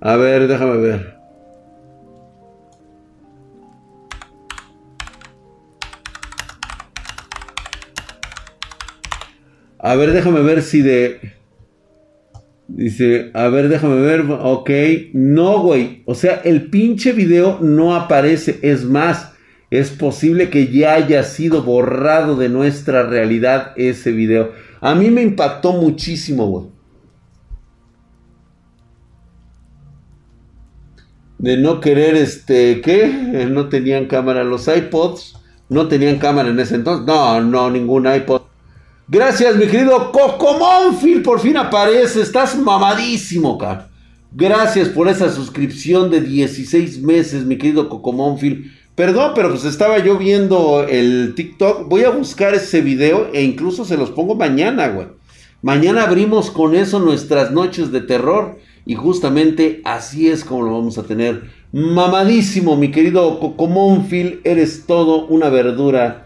A ver, déjame ver. A ver, déjame ver si de... Dice, a ver, déjame ver. Ok, no, güey. O sea, el pinche video no aparece. Es más, es posible que ya haya sido borrado de nuestra realidad ese video. A mí me impactó muchísimo, güey. De no querer, este, ¿qué? No tenían cámara los iPods. No tenían cámara en ese entonces. No, no, ningún iPod. Gracias, mi querido Cocomónfil. Por fin aparece. Estás mamadísimo, cara. Gracias por esa suscripción de 16 meses, mi querido Cocomónfil. Perdón, pero pues estaba yo viendo el TikTok. Voy a buscar ese video e incluso se los pongo mañana, güey. Mañana abrimos con eso nuestras noches de terror. Y justamente así es como lo vamos a tener. Mamadísimo, mi querido Cocomónfil. Eres todo una verdura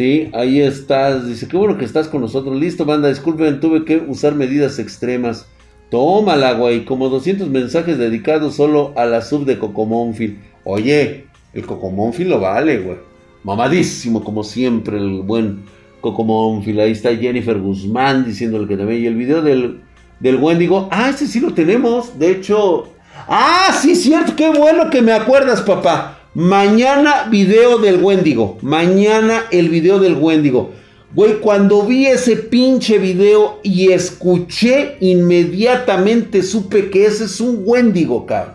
Sí, ahí estás. Dice, qué bueno que estás con nosotros. Listo, banda, disculpen, tuve que usar medidas extremas. Tómala, güey. Como 200 mensajes dedicados solo a la sub de Cocomónfil. Oye, el Cocomónfil lo vale, güey. Mamadísimo, como siempre, el buen Cocomónfil. Ahí está Jennifer Guzmán diciéndole que también. Y el video del, del Wendigo. Ah, ese sí lo tenemos. De hecho. Ah, sí, cierto. Qué bueno que me acuerdas, papá. Mañana video del Wendigo. Mañana el video del Wendigo. Güey, cuando vi ese pinche video y escuché, inmediatamente supe que ese es un Wendigo, cabrón.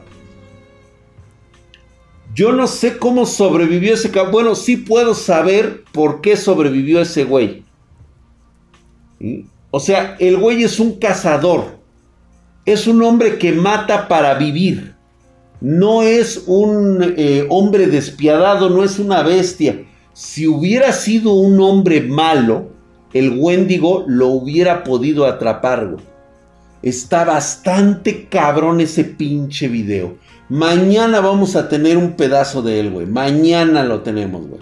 Yo no sé cómo sobrevivió ese cabrón. Bueno, sí puedo saber por qué sobrevivió ese güey. O sea, el güey es un cazador. Es un hombre que mata para vivir. No es un eh, hombre despiadado, no es una bestia. Si hubiera sido un hombre malo, el Wendigo lo hubiera podido atrapar, güey. Está bastante cabrón ese pinche video. Mañana vamos a tener un pedazo de él, güey. Mañana lo tenemos, güey.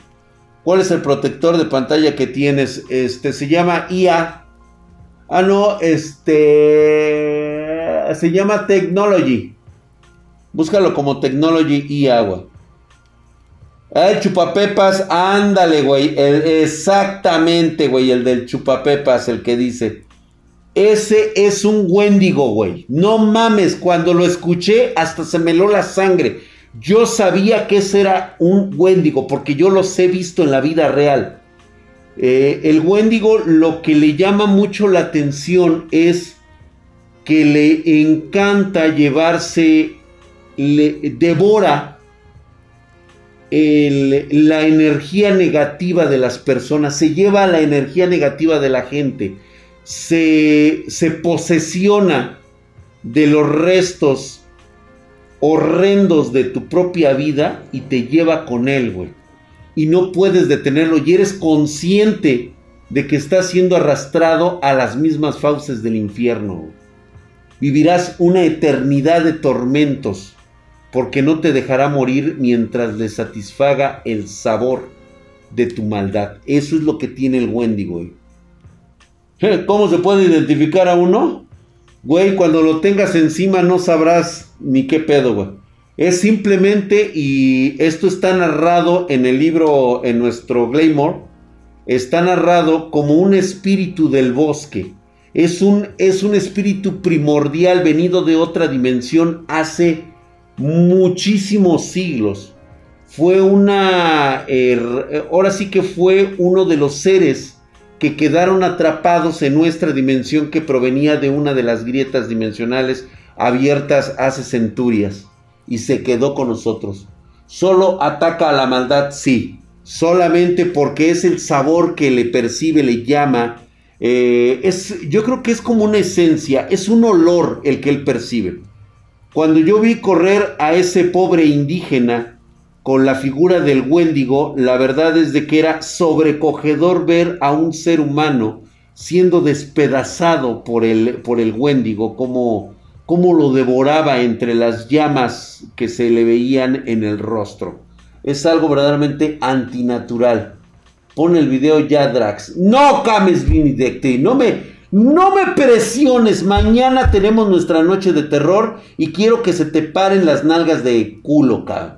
¿Cuál es el protector de pantalla que tienes? Este se llama IA. Ah, no, este se llama Technology. Búscalo como Technology IA, güey. El chupapepas, ándale, güey. exactamente, güey. El del chupapepas, el que dice. Ese es un Wendigo, güey. No mames, cuando lo escuché hasta se me heló la sangre. Yo sabía que ese era un Wendigo porque yo los he visto en la vida real. Eh, el Wendigo lo que le llama mucho la atención es que le encanta llevarse, le devora la energía negativa de las personas, se lleva la energía negativa de la gente se, posesiona de los restos horrendos de tu propia vida y te lleva con él, güey. Y no puedes detenerlo y eres consciente de que estás siendo arrastrado a las mismas fauces del infierno. Vivirás una eternidad de tormentos porque no te dejará morir mientras le satisfaga el sabor de tu maldad. Eso es lo que tiene el Wendigo. Güey. ¿Cómo se puede identificar a uno? Güey, cuando lo tengas encima no sabrás ni qué pedo, güey. Es simplemente, y esto está narrado en el libro, en nuestro Glamour, está narrado como un espíritu del bosque. Es un, es un espíritu primordial venido de otra dimensión hace muchísimos siglos. Fue una, er, ahora sí que fue uno de los seres que quedaron atrapados en nuestra dimensión que provenía de una de las grietas dimensionales abiertas hace centurias y se quedó con nosotros. Solo ataca a la maldad, sí, solamente porque es el sabor que le percibe, le llama. Eh, es, yo creo que es como una esencia, es un olor el que él percibe. Cuando yo vi correr a ese pobre indígena, con la figura del Wendigo, la verdad es de que era sobrecogedor ver a un ser humano siendo despedazado por el, por el como, como lo devoraba entre las llamas que se le veían en el rostro. Es algo verdaderamente antinatural. Pon el video ya, Drax. No cames, Vinidecte. No me, no me presiones. Mañana tenemos nuestra noche de terror y quiero que se te paren las nalgas de culo, cabrón.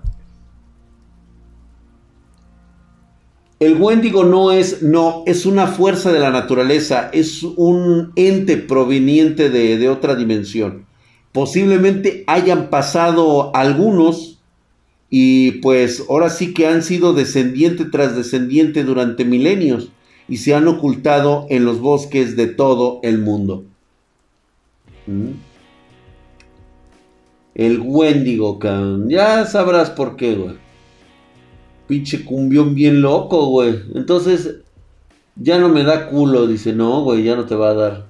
El Wendigo no es, no, es una fuerza de la naturaleza, es un ente proveniente de, otra dimensión. Posiblemente hayan pasado algunos y pues ahora sí que han sido descendiente tras descendiente durante milenios y se han ocultado en los bosques de todo el mundo. ¿Mm? El Wendigo, ya sabrás por qué, güey pinche cumbión bien loco, güey. Entonces, ya no me da culo. Dice, no, güey, ya no te va a dar.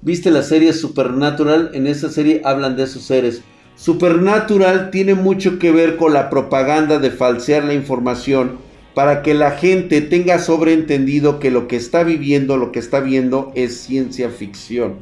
¿Viste la serie Supernatural? En esa serie hablan de esos seres. Supernatural tiene mucho que ver con la propaganda de falsear la información para que la gente tenga sobreentendido que lo que está viviendo, lo que está viendo es ciencia ficción.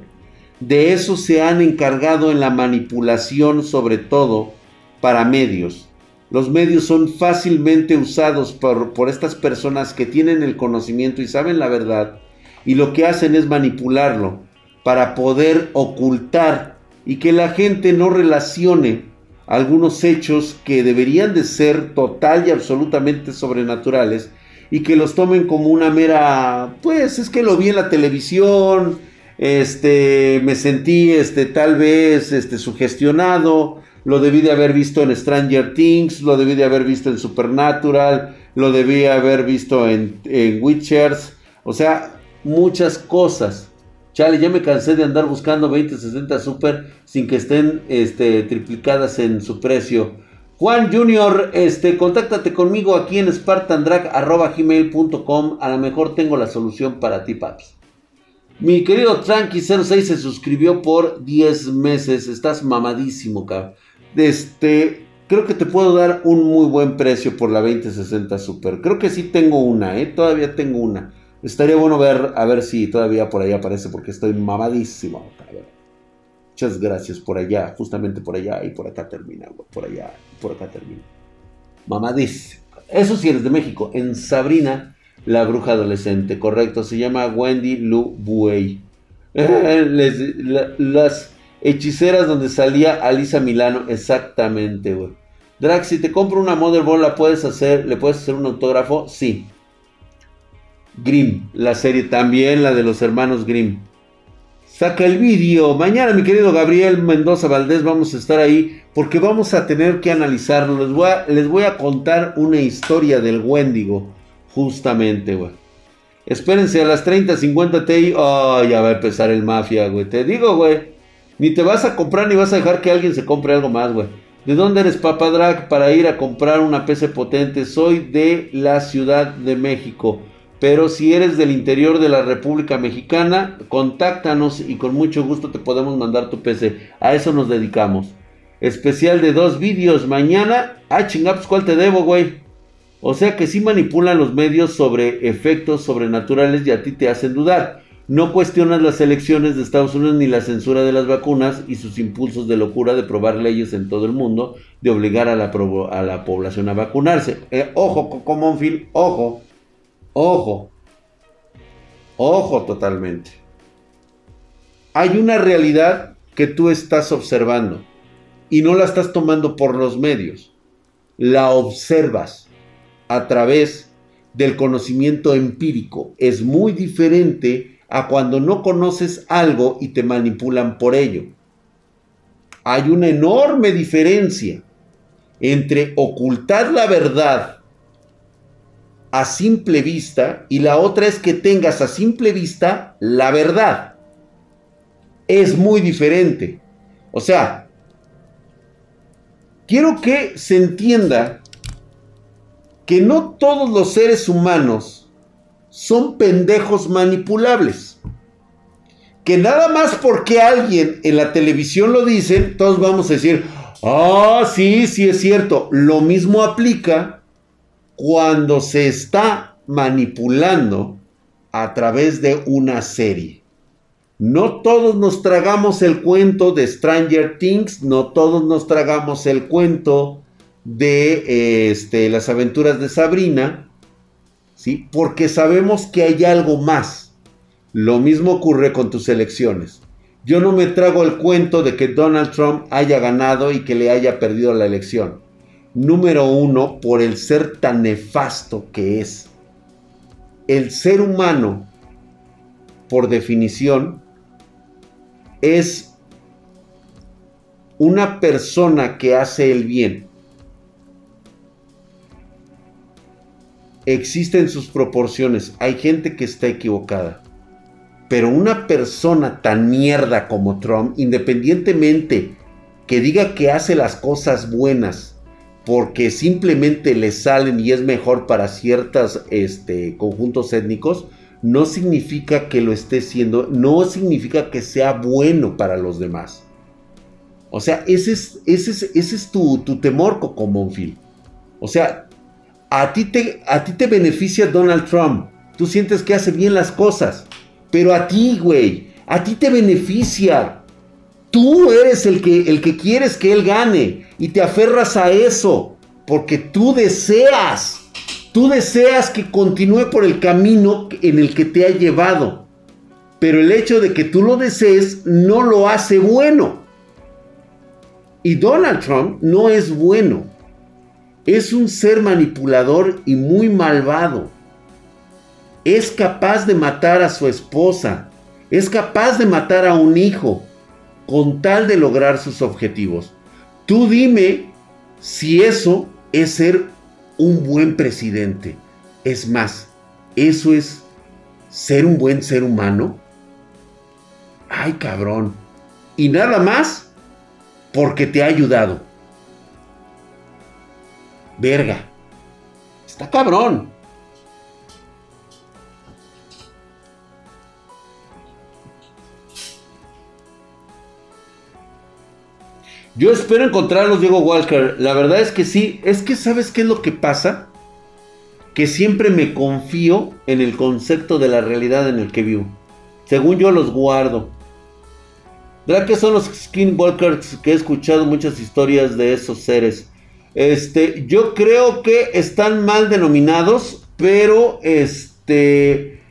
De eso se han encargado en la manipulación sobre todo para medios. Los medios son fácilmente usados por, por, estas personas que tienen el conocimiento y saben la verdad y lo que hacen es manipularlo para poder ocultar y que la gente no relacione algunos hechos que deberían de ser total y absolutamente sobrenaturales y que los tomen como una mera, pues es que lo vi en la televisión, este, me sentí, este, tal vez, este, sugestionado, lo debí de haber visto en Stranger Things, lo debí de haber visto en Supernatural, lo debí haber visto en, en Witchers, o sea, muchas cosas. Chale, ya me cansé de andar buscando 2060 Super sin que estén este, triplicadas en su precio. Juan Junior, este, contáctate conmigo aquí en spartandrag.gmail.com. A lo mejor tengo la solución para ti, paps. Mi querido Tranqui06 se suscribió por 10 meses. Estás mamadísimo, cabrón. Este, creo que te puedo dar un muy buen precio por la 2060 Super. Creo que sí tengo una, ¿eh? Todavía tengo una. Estaría bueno ver, a ver si todavía por ahí aparece porque estoy mamadísimo. Muchas gracias por allá, justamente por allá y por acá termina, por allá por acá termina. Mamadísimo. Eso sí eres de México. En Sabrina, la bruja adolescente, correcto. Se llama Wendy Lu Buey. las hechiceras donde salía Alisa Milano, exactamente, güey. Drax, si te compro una Motherboard, ¿la puedes hacer? ¿Le puedes hacer un autógrafo? Sí. Grimm, la serie también, la de los hermanos Grimm. Saca el vídeo. Mañana, mi querido Gabriel Mendoza Valdés, vamos a estar ahí porque vamos a tener que analizarlo. Les voy a, contar una historia del Wendigo, justamente, güey. Espérense a las 30.50 Ti. Oh, ya va a empezar el mafia, güey. Te digo, güey. Ni te vas a comprar ni vas a dejar que alguien se compre algo más, güey. ¿De dónde eres, Papadrag, para ir a comprar una PC potente? Soy de la Ciudad de México. Pero si eres del interior de la República Mexicana, contáctanos y con mucho gusto te podemos mandar tu PC. A eso nos dedicamos. Especial de dos vídeos mañana. Ah, chingados, ¿cuál te debo, güey? O sea que sí manipulan los medios sobre efectos sobrenaturales y a ti te hacen dudar. No cuestionas las elecciones de Estados Unidos ni la censura de las vacunas y sus impulsos de locura de probar leyes en todo el mundo, de obligar a la, población a vacunarse. Eh, ojo, Coco Monfil, ojo. Ojo, ojo totalmente. Hay una realidad que tú estás observando y no la estás tomando por los medios. La observas a través del conocimiento empírico. Es muy diferente a cuando no conoces algo y te manipulan por ello. Hay una enorme diferencia entre ocultar la verdad a simple vista y la otra es que tengas a simple vista la verdad. Es muy diferente. O sea, quiero que se entienda que no todos los seres humanos son pendejos manipulables. Que nada más porque alguien en la televisión lo dice, todos vamos a decir, ah, sí, sí es cierto. Lo mismo aplica cuando se está manipulando a través de una serie. No todos nos tragamos el cuento de Stranger Things, no todos nos tragamos el cuento de este, las aventuras de Sabrina, ¿sí? porque sabemos que hay algo más. Lo mismo ocurre con tus elecciones. Yo no me trago el cuento de que Donald Trump haya ganado y que le haya perdido la elección. Número uno, por el ser tan nefasto que es. El ser humano, por definición, es una persona que hace el bien. Existen sus proporciones. Hay gente que está equivocada. Pero una persona tan mierda como Trump, independientemente que diga que hace las cosas buenas, porque simplemente le salen y es mejor para ciertos este, conjuntos étnicos, no significa que lo esté siendo, no significa que sea bueno para los demás. O sea, ese es, tu temor, Coco Monfil. O sea, a ti, te, a ti te beneficia Donald Trump. Tú sientes que hace bien las cosas. Pero a ti, güey, a ti te beneficia. Tú eres el que, el que quieres que él gane y te aferras a eso porque tú deseas, tú deseas que continúe por el camino en el que te ha llevado. Pero el hecho de que tú lo desees no lo hace bueno. Y Donald Trump no es bueno. Es un ser manipulador y muy malvado. Es capaz de matar a su esposa. Es capaz de matar a un hijo con tal de lograr sus objetivos. Tú dime si eso es ser un buen presidente. Es más, eso es ser un buen ser humano. Ay, cabrón. Y nada más porque te ha ayudado. Verga. Está cabrón. Yo espero encontrarlos, Diego Walker. La verdad es que sí. Es que, ¿sabes qué es lo que pasa? Que siempre me confío en el concepto de la realidad en el que vivo. Según yo los guardo. ¿Verdad que son los skinwalkers que he escuchado muchas historias de esos seres? Este, yo creo que están mal denominados, pero este,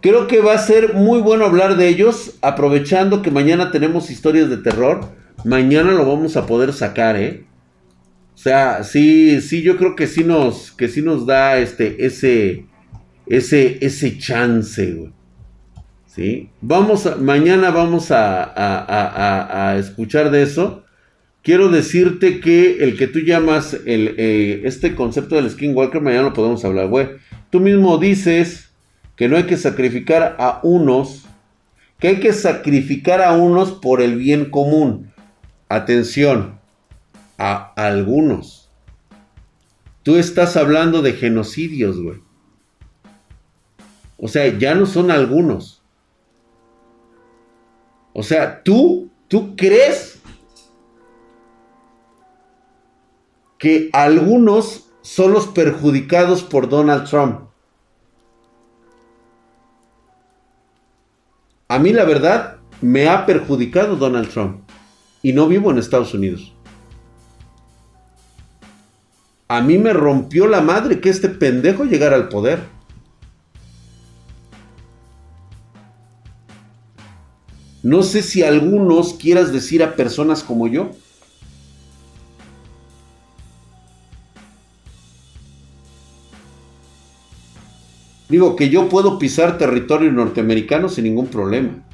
creo que va a ser muy bueno hablar de ellos, aprovechando que mañana tenemos historias de terror. Mañana lo vamos a poder sacar, ¿eh? O sea, sí, sí, yo creo que sí nos, que sí nos da este, ese, ese, ese chance, güey. ¿Sí? Vamos a, mañana vamos a, a, a, escuchar de eso. Quiero decirte que el que tú llamas el, este concepto del skinwalker, mañana lo podemos hablar, güey. Tú mismo dices que no hay que sacrificar a unos, que hay que sacrificar a unos por el bien común. Atención, a algunos. Tú estás hablando de genocidios, güey. O sea, ya no son algunos. O sea, tú, tú crees que algunos son los perjudicados por Donald Trump. A mí la verdad me ha perjudicado Donald Trump y no vivo en Estados Unidos. A mí me rompió la madre que este pendejo llegara al poder. No sé si algunos quieras decir a personas como yo. Digo que yo puedo pisar territorio norteamericano sin ningún problema.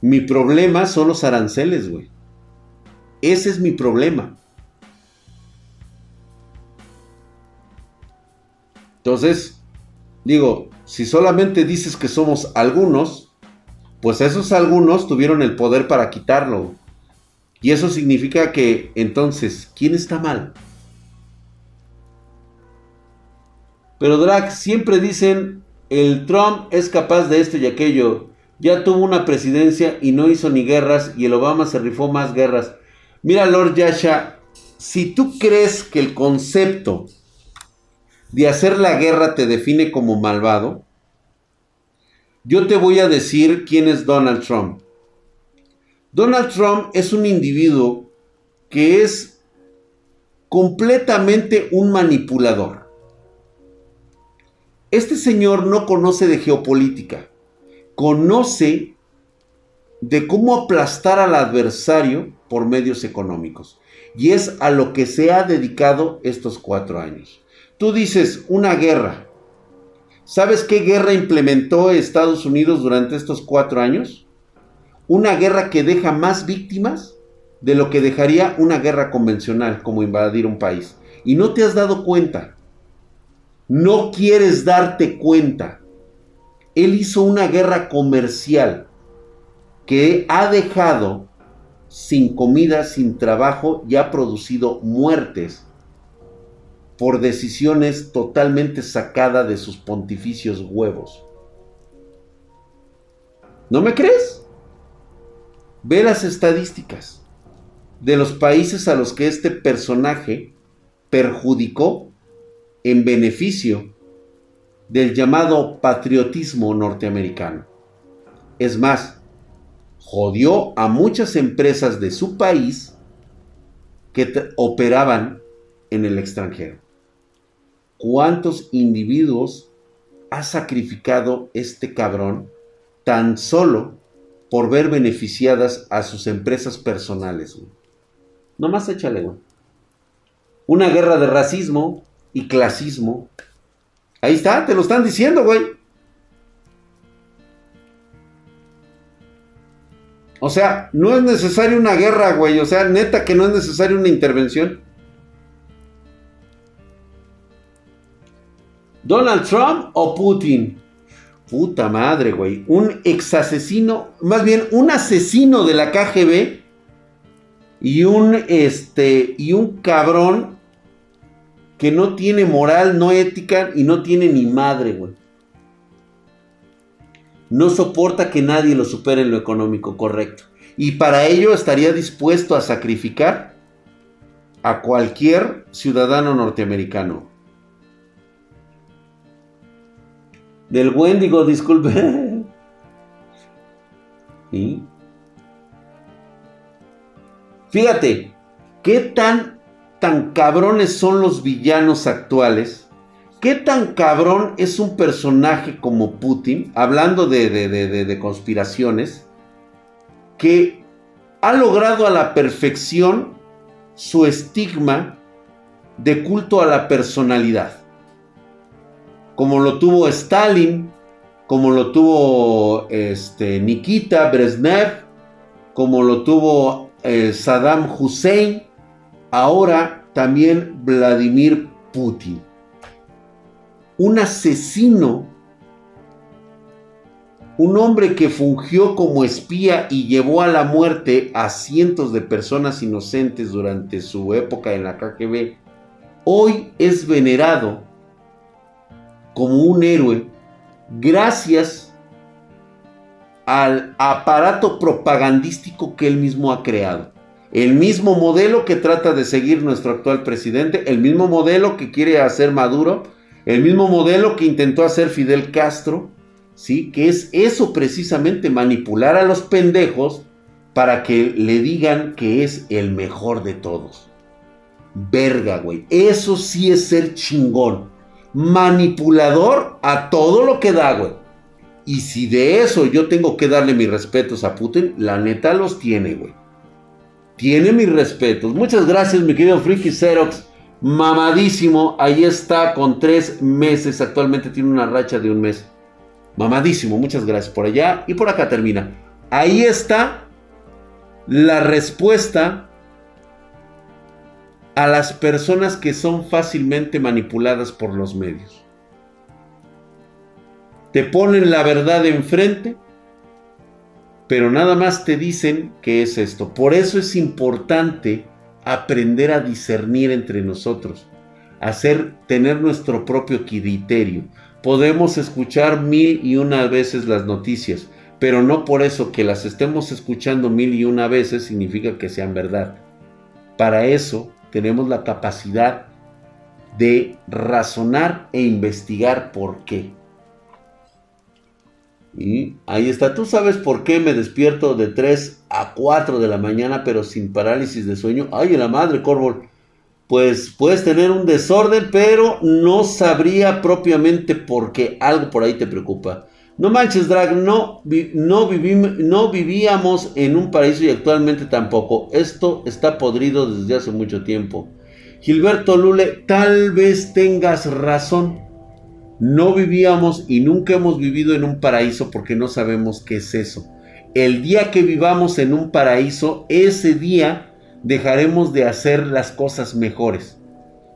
Mi problema son los aranceles, güey. Ese es mi problema. Entonces, digo, si solamente dices que somos algunos, pues esos algunos tuvieron el poder para quitarlo. Y eso significa que entonces, ¿quién está mal? Pero Drag, siempre dicen, el Trump es capaz de esto y aquello ya tuvo una presidencia y no hizo ni guerras y el Obama se rifó más guerras. Mira, Lord Yasha, si tú crees que el concepto de hacer la guerra te define como malvado, yo te voy a decir quién es Donald Trump. Donald Trump es un individuo que es completamente un manipulador. Este señor no conoce de geopolítica conoce de cómo aplastar al adversario por medios económicos. Y es a lo que se ha dedicado estos cuatro años. Tú dices, una guerra. ¿Sabes qué guerra implementó Estados Unidos durante estos cuatro años? Una guerra que deja más víctimas de lo que dejaría una guerra convencional, como invadir un país. Y no te has dado cuenta. No quieres darte cuenta él hizo una guerra comercial que ha dejado sin comida, sin trabajo y ha producido muertes por decisiones totalmente sacadas de sus pontificios huevos. ¿No me crees? Ve las estadísticas de los países a los que este personaje perjudicó en beneficio del llamado patriotismo norteamericano. Es más, jodió a muchas empresas de su país que operaban en el extranjero. ¿Cuántos individuos ha sacrificado este cabrón tan solo por ver beneficiadas a sus empresas personales? No más échale, güey. Una guerra de racismo y clasismo Ahí está, te lo están diciendo, güey. O sea, no es necesaria una guerra, güey. O sea, neta que no es necesaria una intervención. ¿Donald Trump o Putin? Puta madre, güey. Un ex asesino, más bien un asesino de la KGB y un este y un cabrón que no tiene moral, no ética y no tiene ni madre, güey. No soporta que nadie lo supere en lo económico, correcto. Y para ello estaría dispuesto a sacrificar a cualquier ciudadano norteamericano. Del Wendigo, disculpe. ¿Sí? Fíjate, ¿qué tan, tan cabrones son los villanos actuales? ¿Qué tan cabrón es un personaje como Putin, hablando de, de conspiraciones, que ha logrado a la perfección su estigma de culto a la personalidad? como lo tuvo Stalin, como lo tuvo este, Nikita Brezhnev, como lo tuvo eh, Saddam Hussein, ahora también Vladimir Putin. Un asesino, un hombre que fungió como espía y llevó a la muerte a cientos de personas inocentes durante su época en la KGB, hoy es venerado como un héroe gracias al aparato propagandístico que él mismo ha creado. El mismo modelo que trata de seguir nuestro actual presidente, el mismo modelo que quiere hacer Maduro, el mismo modelo que intentó hacer Fidel Castro, ¿sí? Que es eso precisamente, manipular a los pendejos para que le digan que es el mejor de todos. Verga, güey. Eso sí es ser chingón manipulador a todo lo que da, güey. Y si de eso yo tengo que darle mis respetos a Putin, la neta los tiene, güey. Tiene mis respetos. Muchas gracias, mi querido Freaky Xerox. Mamadísimo. Ahí está con tres meses. Actualmente tiene una racha de un mes. Mamadísimo. Muchas gracias por allá. Y por acá termina. Ahí está la respuesta a las personas que son fácilmente manipuladas por los medios. Te ponen la verdad enfrente, pero nada más te dicen que es esto. Por eso es importante aprender a discernir entre nosotros, hacer tener nuestro propio criterio. Podemos escuchar mil y una veces las noticias, pero no por eso que las estemos escuchando mil y una veces significa que sean verdad. Para eso tenemos la capacidad de razonar e investigar por qué. Y ahí está, tú sabes por qué me despierto de 3 a 4 de la mañana pero sin parálisis de sueño. Ay, la madre, Corbol. Pues puedes tener un desorden, pero no sabría propiamente por qué algo por ahí te preocupa. No manches, Drag, no, no, no vivíamos en un paraíso y actualmente tampoco. Esto está podrido desde hace mucho tiempo. Gilberto Lule, tal vez tengas razón. No vivíamos y nunca hemos vivido en un paraíso porque no sabemos qué es eso. El día que vivamos en un paraíso, ese día dejaremos de hacer las cosas mejores.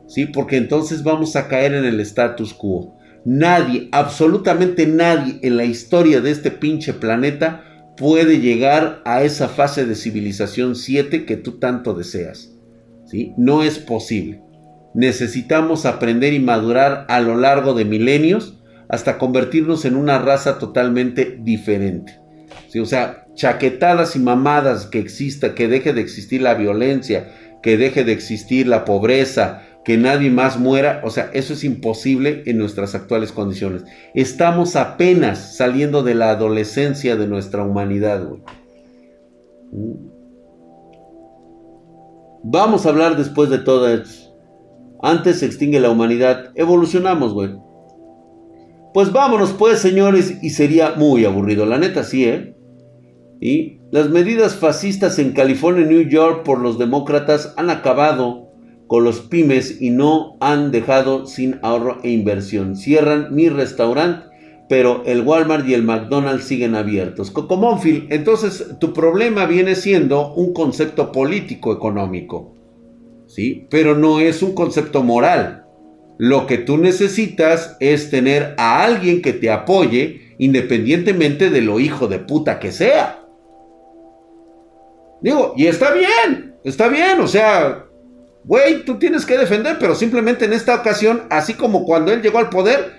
¿Sí? Porque entonces vamos a caer en el status quo. Nadie, absolutamente nadie en la historia de este pinche planeta puede llegar a esa fase de civilización 7 que tú tanto deseas. ¿sí? No es posible. Necesitamos aprender y madurar a lo largo de milenios hasta convertirnos en una raza totalmente diferente. O sea, chaquetadas y mamadas que exista, que deje de existir la violencia, que deje de existir la pobreza, que nadie más muera, o sea, eso es imposible en nuestras actuales condiciones. Estamos apenas saliendo de la adolescencia de nuestra humanidad, güey. Vamos a hablar después de todo esto. Antes se extingue la humanidad, evolucionamos, güey. Pues vámonos pues, señores, y sería muy aburrido, la neta sí, ¿eh? Y las medidas fascistas en California y New York por los demócratas han acabado con los pymes y no han dejado sin ahorro e inversión. Cierran mi restaurante, pero el Walmart y el McDonald's siguen abiertos. Cocomonfil, entonces tu problema viene siendo un concepto político económico, ¿sí? Pero no es un concepto moral. Lo que tú necesitas es tener a alguien que te apoye independientemente de lo hijo de puta que sea. Digo, y está bien, está bien, o sea, Güey, tú tienes que defender, pero simplemente en esta ocasión, así como cuando él llegó al poder,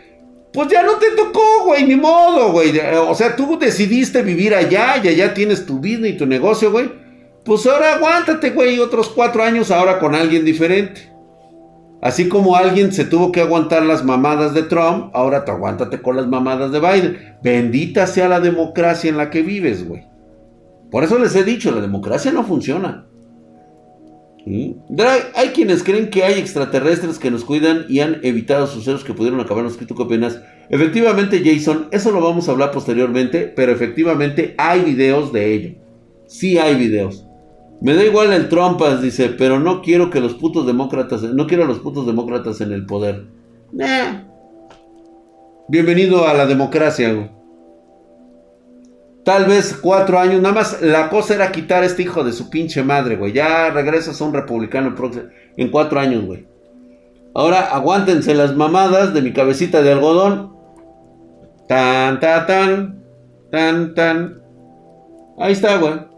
pues ya no te tocó, güey, ni modo, güey. O sea, tú decidiste vivir allá y allá tienes tu vida y tu negocio, güey. Pues ahora aguántate, güey, otros cuatro años ahora con alguien diferente. Así como alguien se tuvo que aguantar las mamadas de Trump, ahora te aguántate con las mamadas de Biden. Bendita sea la democracia en la que vives, güey. Por eso les he dicho, la democracia no funciona. Hay quienes creen que hay extraterrestres que nos cuidan y han evitado sucesos que pudieron acabarnos. ¿Tú qué? Efectivamente, Jason, eso lo vamos a hablar posteriormente, pero efectivamente hay videos de ello. Sí hay videos. Me da igual el Trumpas, dice, pero no quiero que los putos demócratas, no quiero a los putos demócratas en el poder. Bienvenido a la democracia, Tal vez cuatro años, nada más la cosa era quitar a este hijo de su pinche madre, güey. Ya regresas a un republicano en cuatro años, güey. Ahora aguántense las mamadas de mi cabecita de algodón. Tan, tan, tan, tan, tan. Ahí está, güey.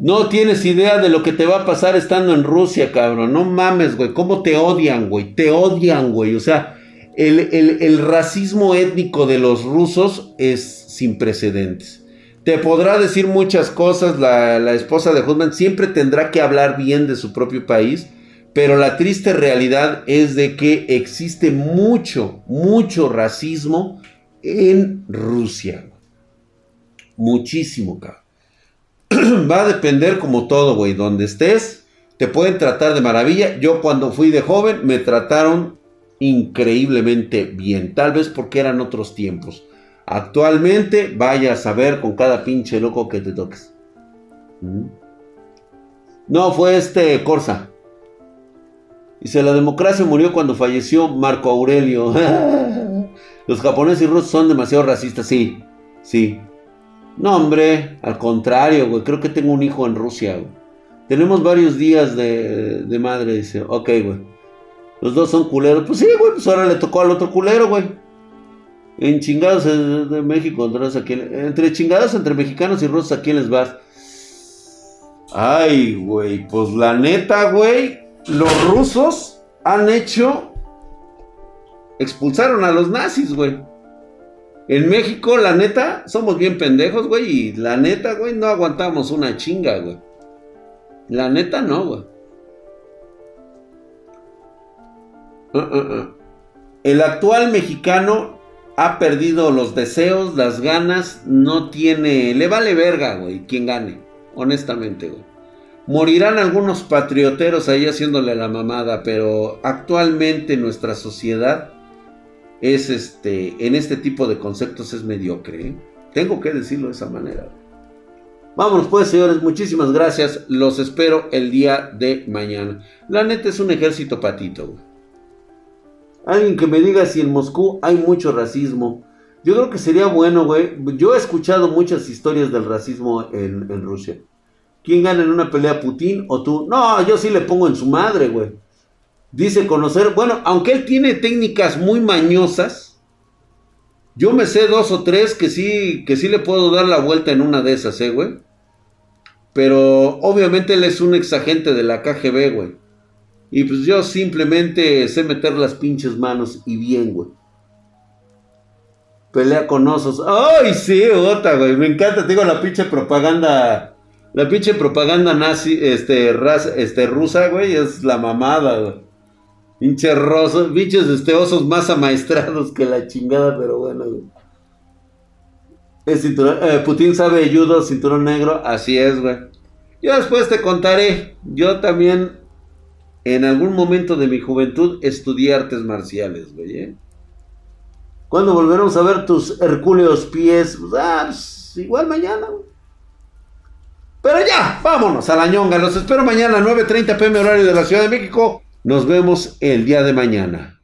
No tienes idea de lo que te va a pasar estando en Rusia, cabrón. No mames, güey. ¿Cómo te odian, güey? Te odian, güey. O sea, el, racismo étnico de los rusos es sin precedentes. Te podrá decir muchas cosas, la, esposa de Hudman siempre tendrá que hablar bien de su propio país, pero la triste realidad es de que existe mucho, mucho racismo en Rusia. Muchísimo, cabrón. va a depender como todo, güey. Donde estés, te pueden tratar de maravilla. Yo cuando fui de joven me trataron increíblemente bien. Tal vez porque eran otros tiempos. Actualmente, vaya a saber con cada pinche loco que te toques. No, fue este Corsa. Dice, la democracia murió cuando falleció Marco Aurelio. Los japoneses y rusos son demasiado racistas. Sí, sí. No, hombre, al contrario, güey. Creo que tengo un hijo en Rusia, güey. Tenemos varios días de, de madre, dice. Ok, güey. Los dos son culeros. Pues sí, güey, pues ahora le tocó al otro culero, güey. En chingados de México, entre chingados entre mexicanos y rusos, ¿a quién les vas? Ay, güey, pues la neta, güey, los rusos han hecho... Expulsaron a los nazis, güey. En México, la neta, somos bien pendejos, güey. Y la neta, güey, no aguantamos una chinga, güey. La neta, no, güey. Uh, uh, uh. El actual mexicano ha perdido los deseos, las ganas, no tiene... Le vale verga, güey, quien gane. Honestamente, güey. Morirán algunos patrioteros ahí haciéndole la mamada, pero actualmente nuestra sociedad es este, en este tipo de conceptos es mediocre. ¿eh? Tengo que decirlo de esa manera. Vámonos pues, señores, muchísimas gracias. Los espero el día de mañana. La neta es un ejército patito. Alguien que me diga si en Moscú hay mucho racismo. Yo creo que sería bueno, güey. Yo he escuchado muchas historias del racismo en, en Rusia. ¿Quién gana en una pelea, Putin o tú? No, yo sí le pongo en su madre, güey. Dice conocer, bueno, aunque él tiene técnicas muy mañosas, yo me sé dos o tres que sí, que sí le puedo dar la vuelta en una de esas, eh, güey. Pero obviamente él es un exagente de la KGB, güey. Y pues yo simplemente sé meter las pinches manos y bien, güey. Pelea con osos. ¡Ay, sí, otra, güey! Me encanta, te digo, la pinche propaganda. La pinche propaganda nazi, este, este, rusa, güey, es la mamada, güey. Pinche rosos, bichos este, osos más amaestrados que la chingada, pero bueno, güey. Eh, Putin sabe judo, cinturón negro, así es, güey. Yo después te contaré. Yo también, en algún momento de mi juventud, estudié artes marciales, güey. ¿eh? ¿Cuándo volveremos a ver tus hercúleos pies? Pues, ah, pues, igual mañana, güey. Pero ya, vámonos a la ñonga. Los espero mañana, 9.30 pm horario de la Ciudad de México. Nos vemos el día de mañana.